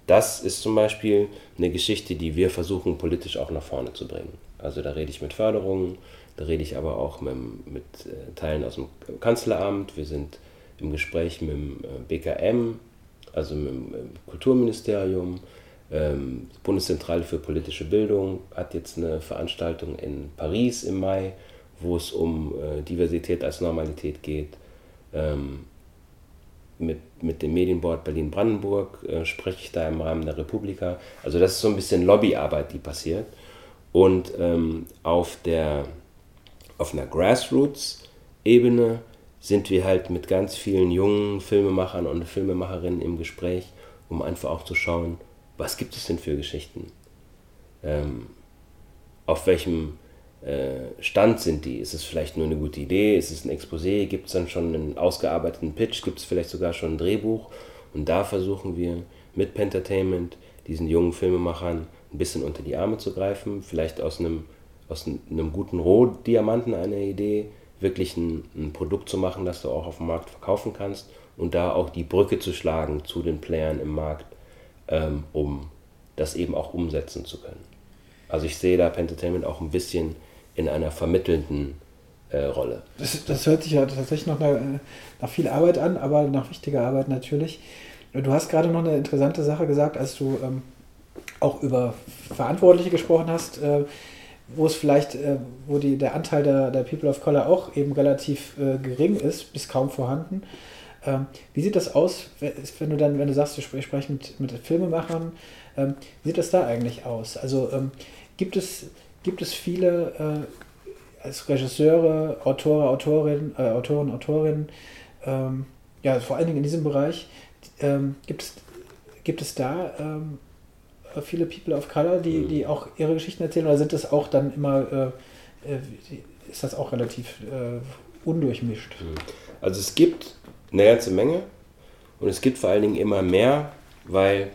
Das ist zum Beispiel eine Geschichte, die wir versuchen politisch auch nach vorne zu bringen. Also da rede ich mit Förderungen, da rede ich aber auch mit, mit äh, Teilen aus dem Kanzleramt. Wir sind im Gespräch mit dem äh, BKM, also mit dem äh, Kulturministerium. Ähm, Bundeszentrale für politische Bildung hat jetzt eine Veranstaltung in Paris im Mai, wo es um Diversität als Normalität geht. Ähm, mit, mit dem Medienboard Berlin-Brandenburg äh, spreche ich da im Rahmen der Republika. Also das ist so ein bisschen Lobbyarbeit, die passiert. Und ähm, auf, der, auf einer Grassroots-Ebene sind wir halt mit ganz vielen jungen Filmemachern und Filmemacherinnen im Gespräch, um einfach auch zu schauen, was gibt es denn für Geschichten? Ähm, auf welchem Stand sind die? Ist es vielleicht nur eine gute Idee? Ist es ein Exposé? Gibt es dann schon einen ausgearbeiteten Pitch? Gibt es vielleicht sogar schon ein Drehbuch? Und da versuchen wir mit Pentertainment diesen jungen Filmemachern ein bisschen unter die Arme zu greifen, vielleicht aus einem, aus einem guten Rohdiamanten eine Idee wirklich ein, ein, Produkt zu machen, das du auch auf dem Markt verkaufen kannst und da auch die Brücke zu schlagen zu den Playern im Markt, ähm, um das eben auch umsetzen zu können. Also ich sehe da Pentertainment auch ein bisschen in einer vermittelnden äh, Rolle. Das, das, hört sich ja tatsächlich noch nach, nach viel Arbeit an, aber nach wichtiger Arbeit natürlich. Du hast gerade noch eine interessante Sache gesagt, als du ähm, auch über Verantwortliche gesprochen hast. Äh, wo es vielleicht, äh, wo die, der Anteil der, der People of Color auch eben relativ äh, gering ist, bis kaum vorhanden. Ähm, wie sieht das aus, wenn du dann, wenn du sagst, ich spreche mit, mit Filmemachern, ähm, wie sieht das da eigentlich aus? Also ähm, gibt, es, gibt es viele äh, als Regisseure, Autoren, Autorinnen, äh, Autoren, Autorinnen, ähm, ja, vor allen Dingen in diesem Bereich, ähm, gibt, es, gibt es da äh, viele People of Color, die, mhm. die auch ihre Geschichten erzählen, oder sind das auch dann immer, äh, äh, ist das auch relativ äh, undurchmischt? Mhm. Also es gibt eine ganze Menge und es gibt vor allen Dingen immer mehr, weil,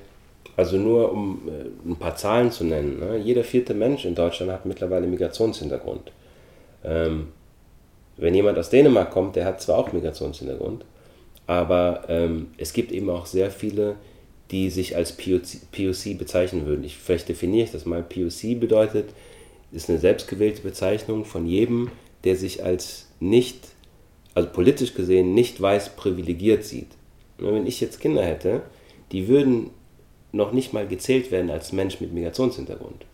also nur um äh, ein paar Zahlen zu nennen, ne? jeder vierte Mensch in Deutschland hat mittlerweile Migrationshintergrund. Ähm, wenn jemand aus Dänemark kommt, der hat zwar auch Migrationshintergrund, aber ähm, es gibt eben auch sehr viele, die sich als POC, POC bezeichnen würden. Ich, vielleicht definiere ich das mal. POC bedeutet, ist eine selbstgewählte Bezeichnung von jedem, der sich als nicht, also politisch gesehen, nicht weiß privilegiert sieht. Wenn ich jetzt Kinder hätte, die würden noch nicht mal gezählt werden als Mensch mit Migrationshintergrund,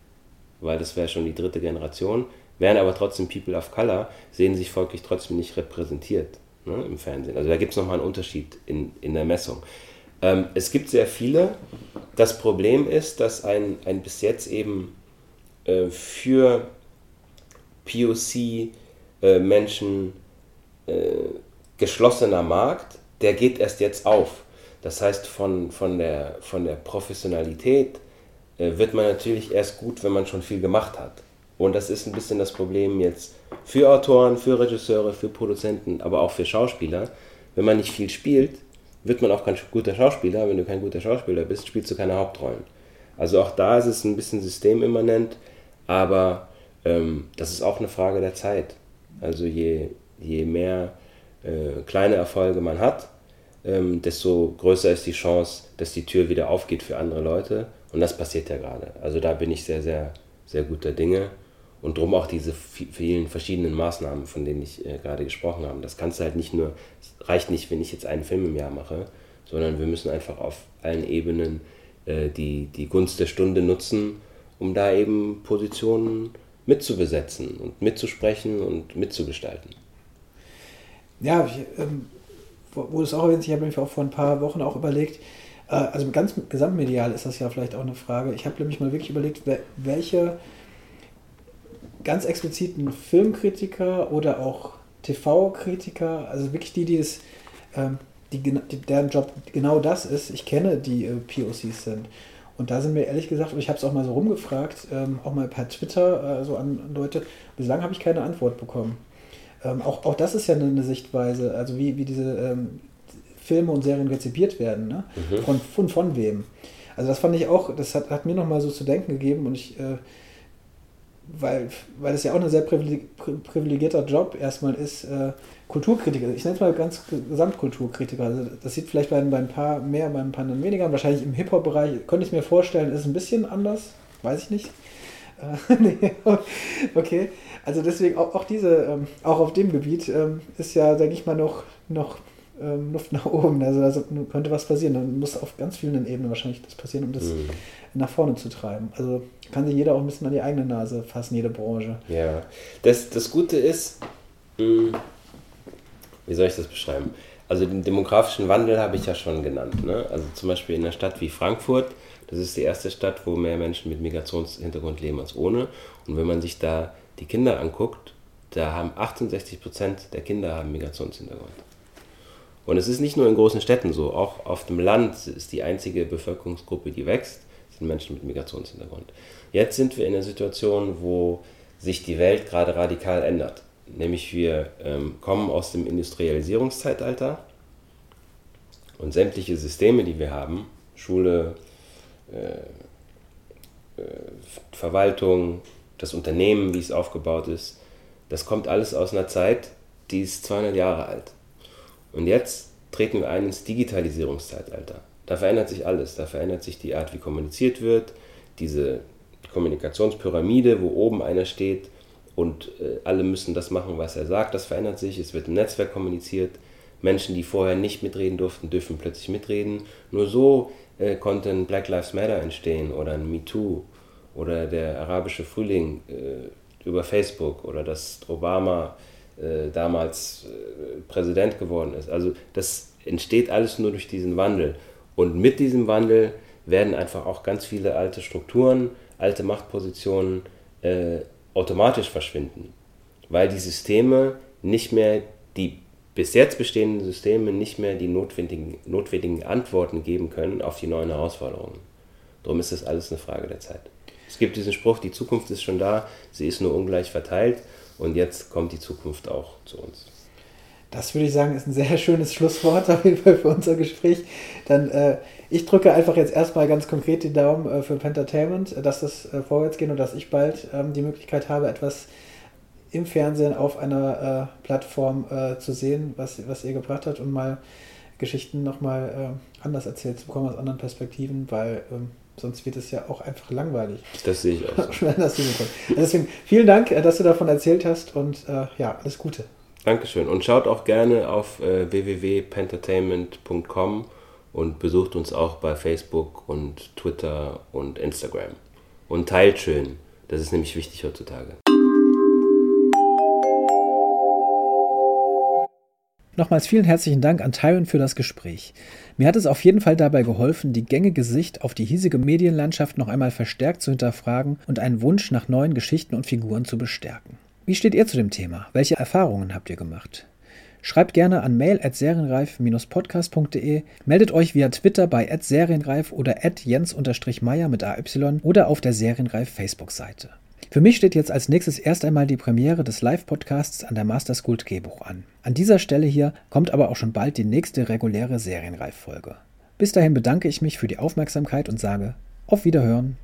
weil das wäre schon die dritte Generation, wären aber trotzdem People of Color, sehen sich folglich trotzdem nicht repräsentiert ne, im Fernsehen. Also da gibt es nochmal einen Unterschied in, in der Messung. Ähm, es gibt sehr viele. Das Problem ist, dass ein, ein bis jetzt eben äh, für POC-Menschen äh, äh, geschlossener Markt, der geht erst jetzt auf. Das heißt, von, von, der, von der Professionalität äh, wird man natürlich erst gut, wenn man schon viel gemacht hat. Und das ist ein bisschen das Problem jetzt Für Autoren, für Regisseure, für Produzenten, aber auch für Schauspieler. Wenn man nicht viel spielt, wird man auch kein guter Schauspieler. Wenn du kein guter Schauspieler bist, spielst du keine Hauptrollen. Also auch da ist es ein bisschen systemimmanent, aber ähm, das ist auch eine Frage der Zeit. Also je, je mehr äh, kleine Erfolge man hat, ähm, desto größer ist die Chance, dass die Tür wieder aufgeht für andere Leute. Und das passiert ja gerade. Also da bin ich sehr, sehr, sehr guter Dinge. Und darum auch diese vielen verschiedenen Maßnahmen, von denen ich äh, gerade gesprochen habe. Das kannst du halt nicht nur, es reicht nicht, wenn ich jetzt einen Film im Jahr mache, sondern wir müssen einfach auf allen Ebenen äh, die, die Gunst der Stunde nutzen, um da eben Positionen mitzubesetzen und mitzusprechen und mitzugestalten. Ja, ich, ähm, wo, es auch erwähnst, ich habe mir auch vor ein paar Wochen auch überlegt, äh, also ganz gesamtmedial ist das ja vielleicht auch eine Frage. Ich habe nämlich mal wirklich überlegt, welche ganz expliziten Filmkritiker oder auch TV-Kritiker, also wirklich die, die es, ähm, die, die, deren Job genau das ist, ich kenne, die äh, POCs sind. Und da sind mir ehrlich gesagt, und ich habe es auch mal so rumgefragt, ähm, auch mal per Twitter äh, so an, an Leute, bislang habe ich keine Antwort bekommen. Ähm, auch, auch das ist ja eine, Sichtweise, also wie, wie diese ähm, Filme und Serien rezipiert werden, ne? Mhm. Von, von, von wem. Also das fand ich auch, das hat, hat mir nochmal so zu denken gegeben und ich, äh, weil, weil es ja auch ein sehr privilegierter Job erstmal ist, äh, Kulturkritiker, ich nenne es mal ganz Gesamtkulturkritiker, also das sieht vielleicht bei, bei ein paar mehr, bei ein paar weniger, wahrscheinlich im Hip-Hop-Bereich, könnte ich mir vorstellen, ist ein bisschen anders, weiß ich nicht. Nee, okay, also deswegen auch, auch diese, ähm, auch auf dem Gebiet ähm, ist ja, denke ich mal, noch, noch ähm, Luft nach oben. Also da könnte was passieren. Dann muss auf ganz vielen Ebenen wahrscheinlich das passieren, um das mhm. nach vorne zu treiben. Also kann sich jeder auch ein bisschen an die eigene Nase fassen, jede Branche. Ja, das, das Gute ist, hm, wie soll ich das beschreiben? Also den demografischen Wandel habe ich ja schon genannt. Ne? Also zum Beispiel in einer Stadt wie Frankfurt, das ist die erste Stadt, wo mehr Menschen mit Migrationshintergrund leben als ohne. Und wenn man sich da die Kinder anguckt, da haben 68 Prozent der Kinder haben Migrationshintergrund. Und es ist nicht nur in großen Städten so, auch auf dem Land ist die einzige Bevölkerungsgruppe, die wächst, sind Menschen mit Migrationshintergrund. Jetzt sind wir in einer Situation, wo sich die Welt gerade radikal ändert. Nämlich wir ähm, kommen aus dem Industrialisierungszeitalter und sämtliche Systeme, die wir haben, Schule, äh, äh, Verwaltung, das Unternehmen, wie es aufgebaut ist, das kommt alles aus einer Zeit, die ist 200 Jahre alt. Und jetzt treten wir ein ins Digitalisierungszeitalter. Da verändert sich alles. Da verändert sich die Art, wie kommuniziert wird, diese Kommunikationspyramide, wo oben einer steht und äh, alle müssen das machen, was er sagt. Das verändert sich. Es wird im Netzwerk kommuniziert. Menschen, die vorher nicht mitreden durften, dürfen plötzlich mitreden. Nur so äh, konnten Black Lives Matter entstehen oder ein MeToo oder der arabische Frühling äh, über Facebook oder dass Obama äh, damals äh, Präsident geworden ist. Also das entsteht alles nur durch diesen Wandel. Und mit diesem Wandel werden einfach auch ganz viele alte Strukturen, alte Machtpositionen äh, automatisch verschwinden, weil die Systeme nicht mehr, die bis jetzt bestehenden Systeme nicht mehr die notwendigen, notwendigen Antworten geben können auf die neuen Herausforderungen. Darum ist das alles eine Frage der Zeit. Es gibt diesen Spruch, die Zukunft ist schon da, sie ist nur ungleich verteilt. Und jetzt kommt die Zukunft auch zu uns. Das würde ich sagen, ist ein sehr schönes Schlusswort auf jeden Fall für unser Gespräch. Dann, äh, ich drücke einfach jetzt erstmal ganz konkret die Daumen äh, für Pentertainment, äh, dass das äh, vorwärts geht und dass ich bald ähm, die Möglichkeit habe, etwas im Fernsehen auf einer äh, Plattform äh, zu sehen, was, was ihr gebracht habt und mal Geschichten nochmal äh, anders erzählt zu bekommen aus anderen Perspektiven, weil ähm, sonst wird es ja auch einfach langweilig. Das sehe ich auch. So. Also deswegen vielen Dank, äh, dass du davon erzählt hast und äh, ja, alles Gute. Dankeschön und schaut auch gerne auf äh, www.pentertainment.com und besucht uns auch bei Facebook und Twitter und Instagram. Und teilt schön, das ist nämlich wichtig heutzutage. Nochmals vielen herzlichen Dank an Tyron für das Gespräch. Mir hat es auf jeden Fall dabei geholfen, die gängige Sicht auf die hiesige Medienlandschaft noch einmal verstärkt zu hinterfragen und einen Wunsch nach neuen Geschichten und Figuren zu bestärken. Wie steht ihr zu dem Thema? Welche Erfahrungen habt ihr gemacht? Schreibt gerne an mail.serienreif-podcast.de, meldet euch via Twitter bei serienreif oder jens-meyer mit AY oder auf der Serienreif Facebook-Seite. Für mich steht jetzt als nächstes erst einmal die Premiere des Live-Podcasts an der Master School Gehbuch an. An dieser Stelle hier kommt aber auch schon bald die nächste reguläre Serienreif-Folge. Bis dahin bedanke ich mich für die Aufmerksamkeit und sage auf Wiederhören.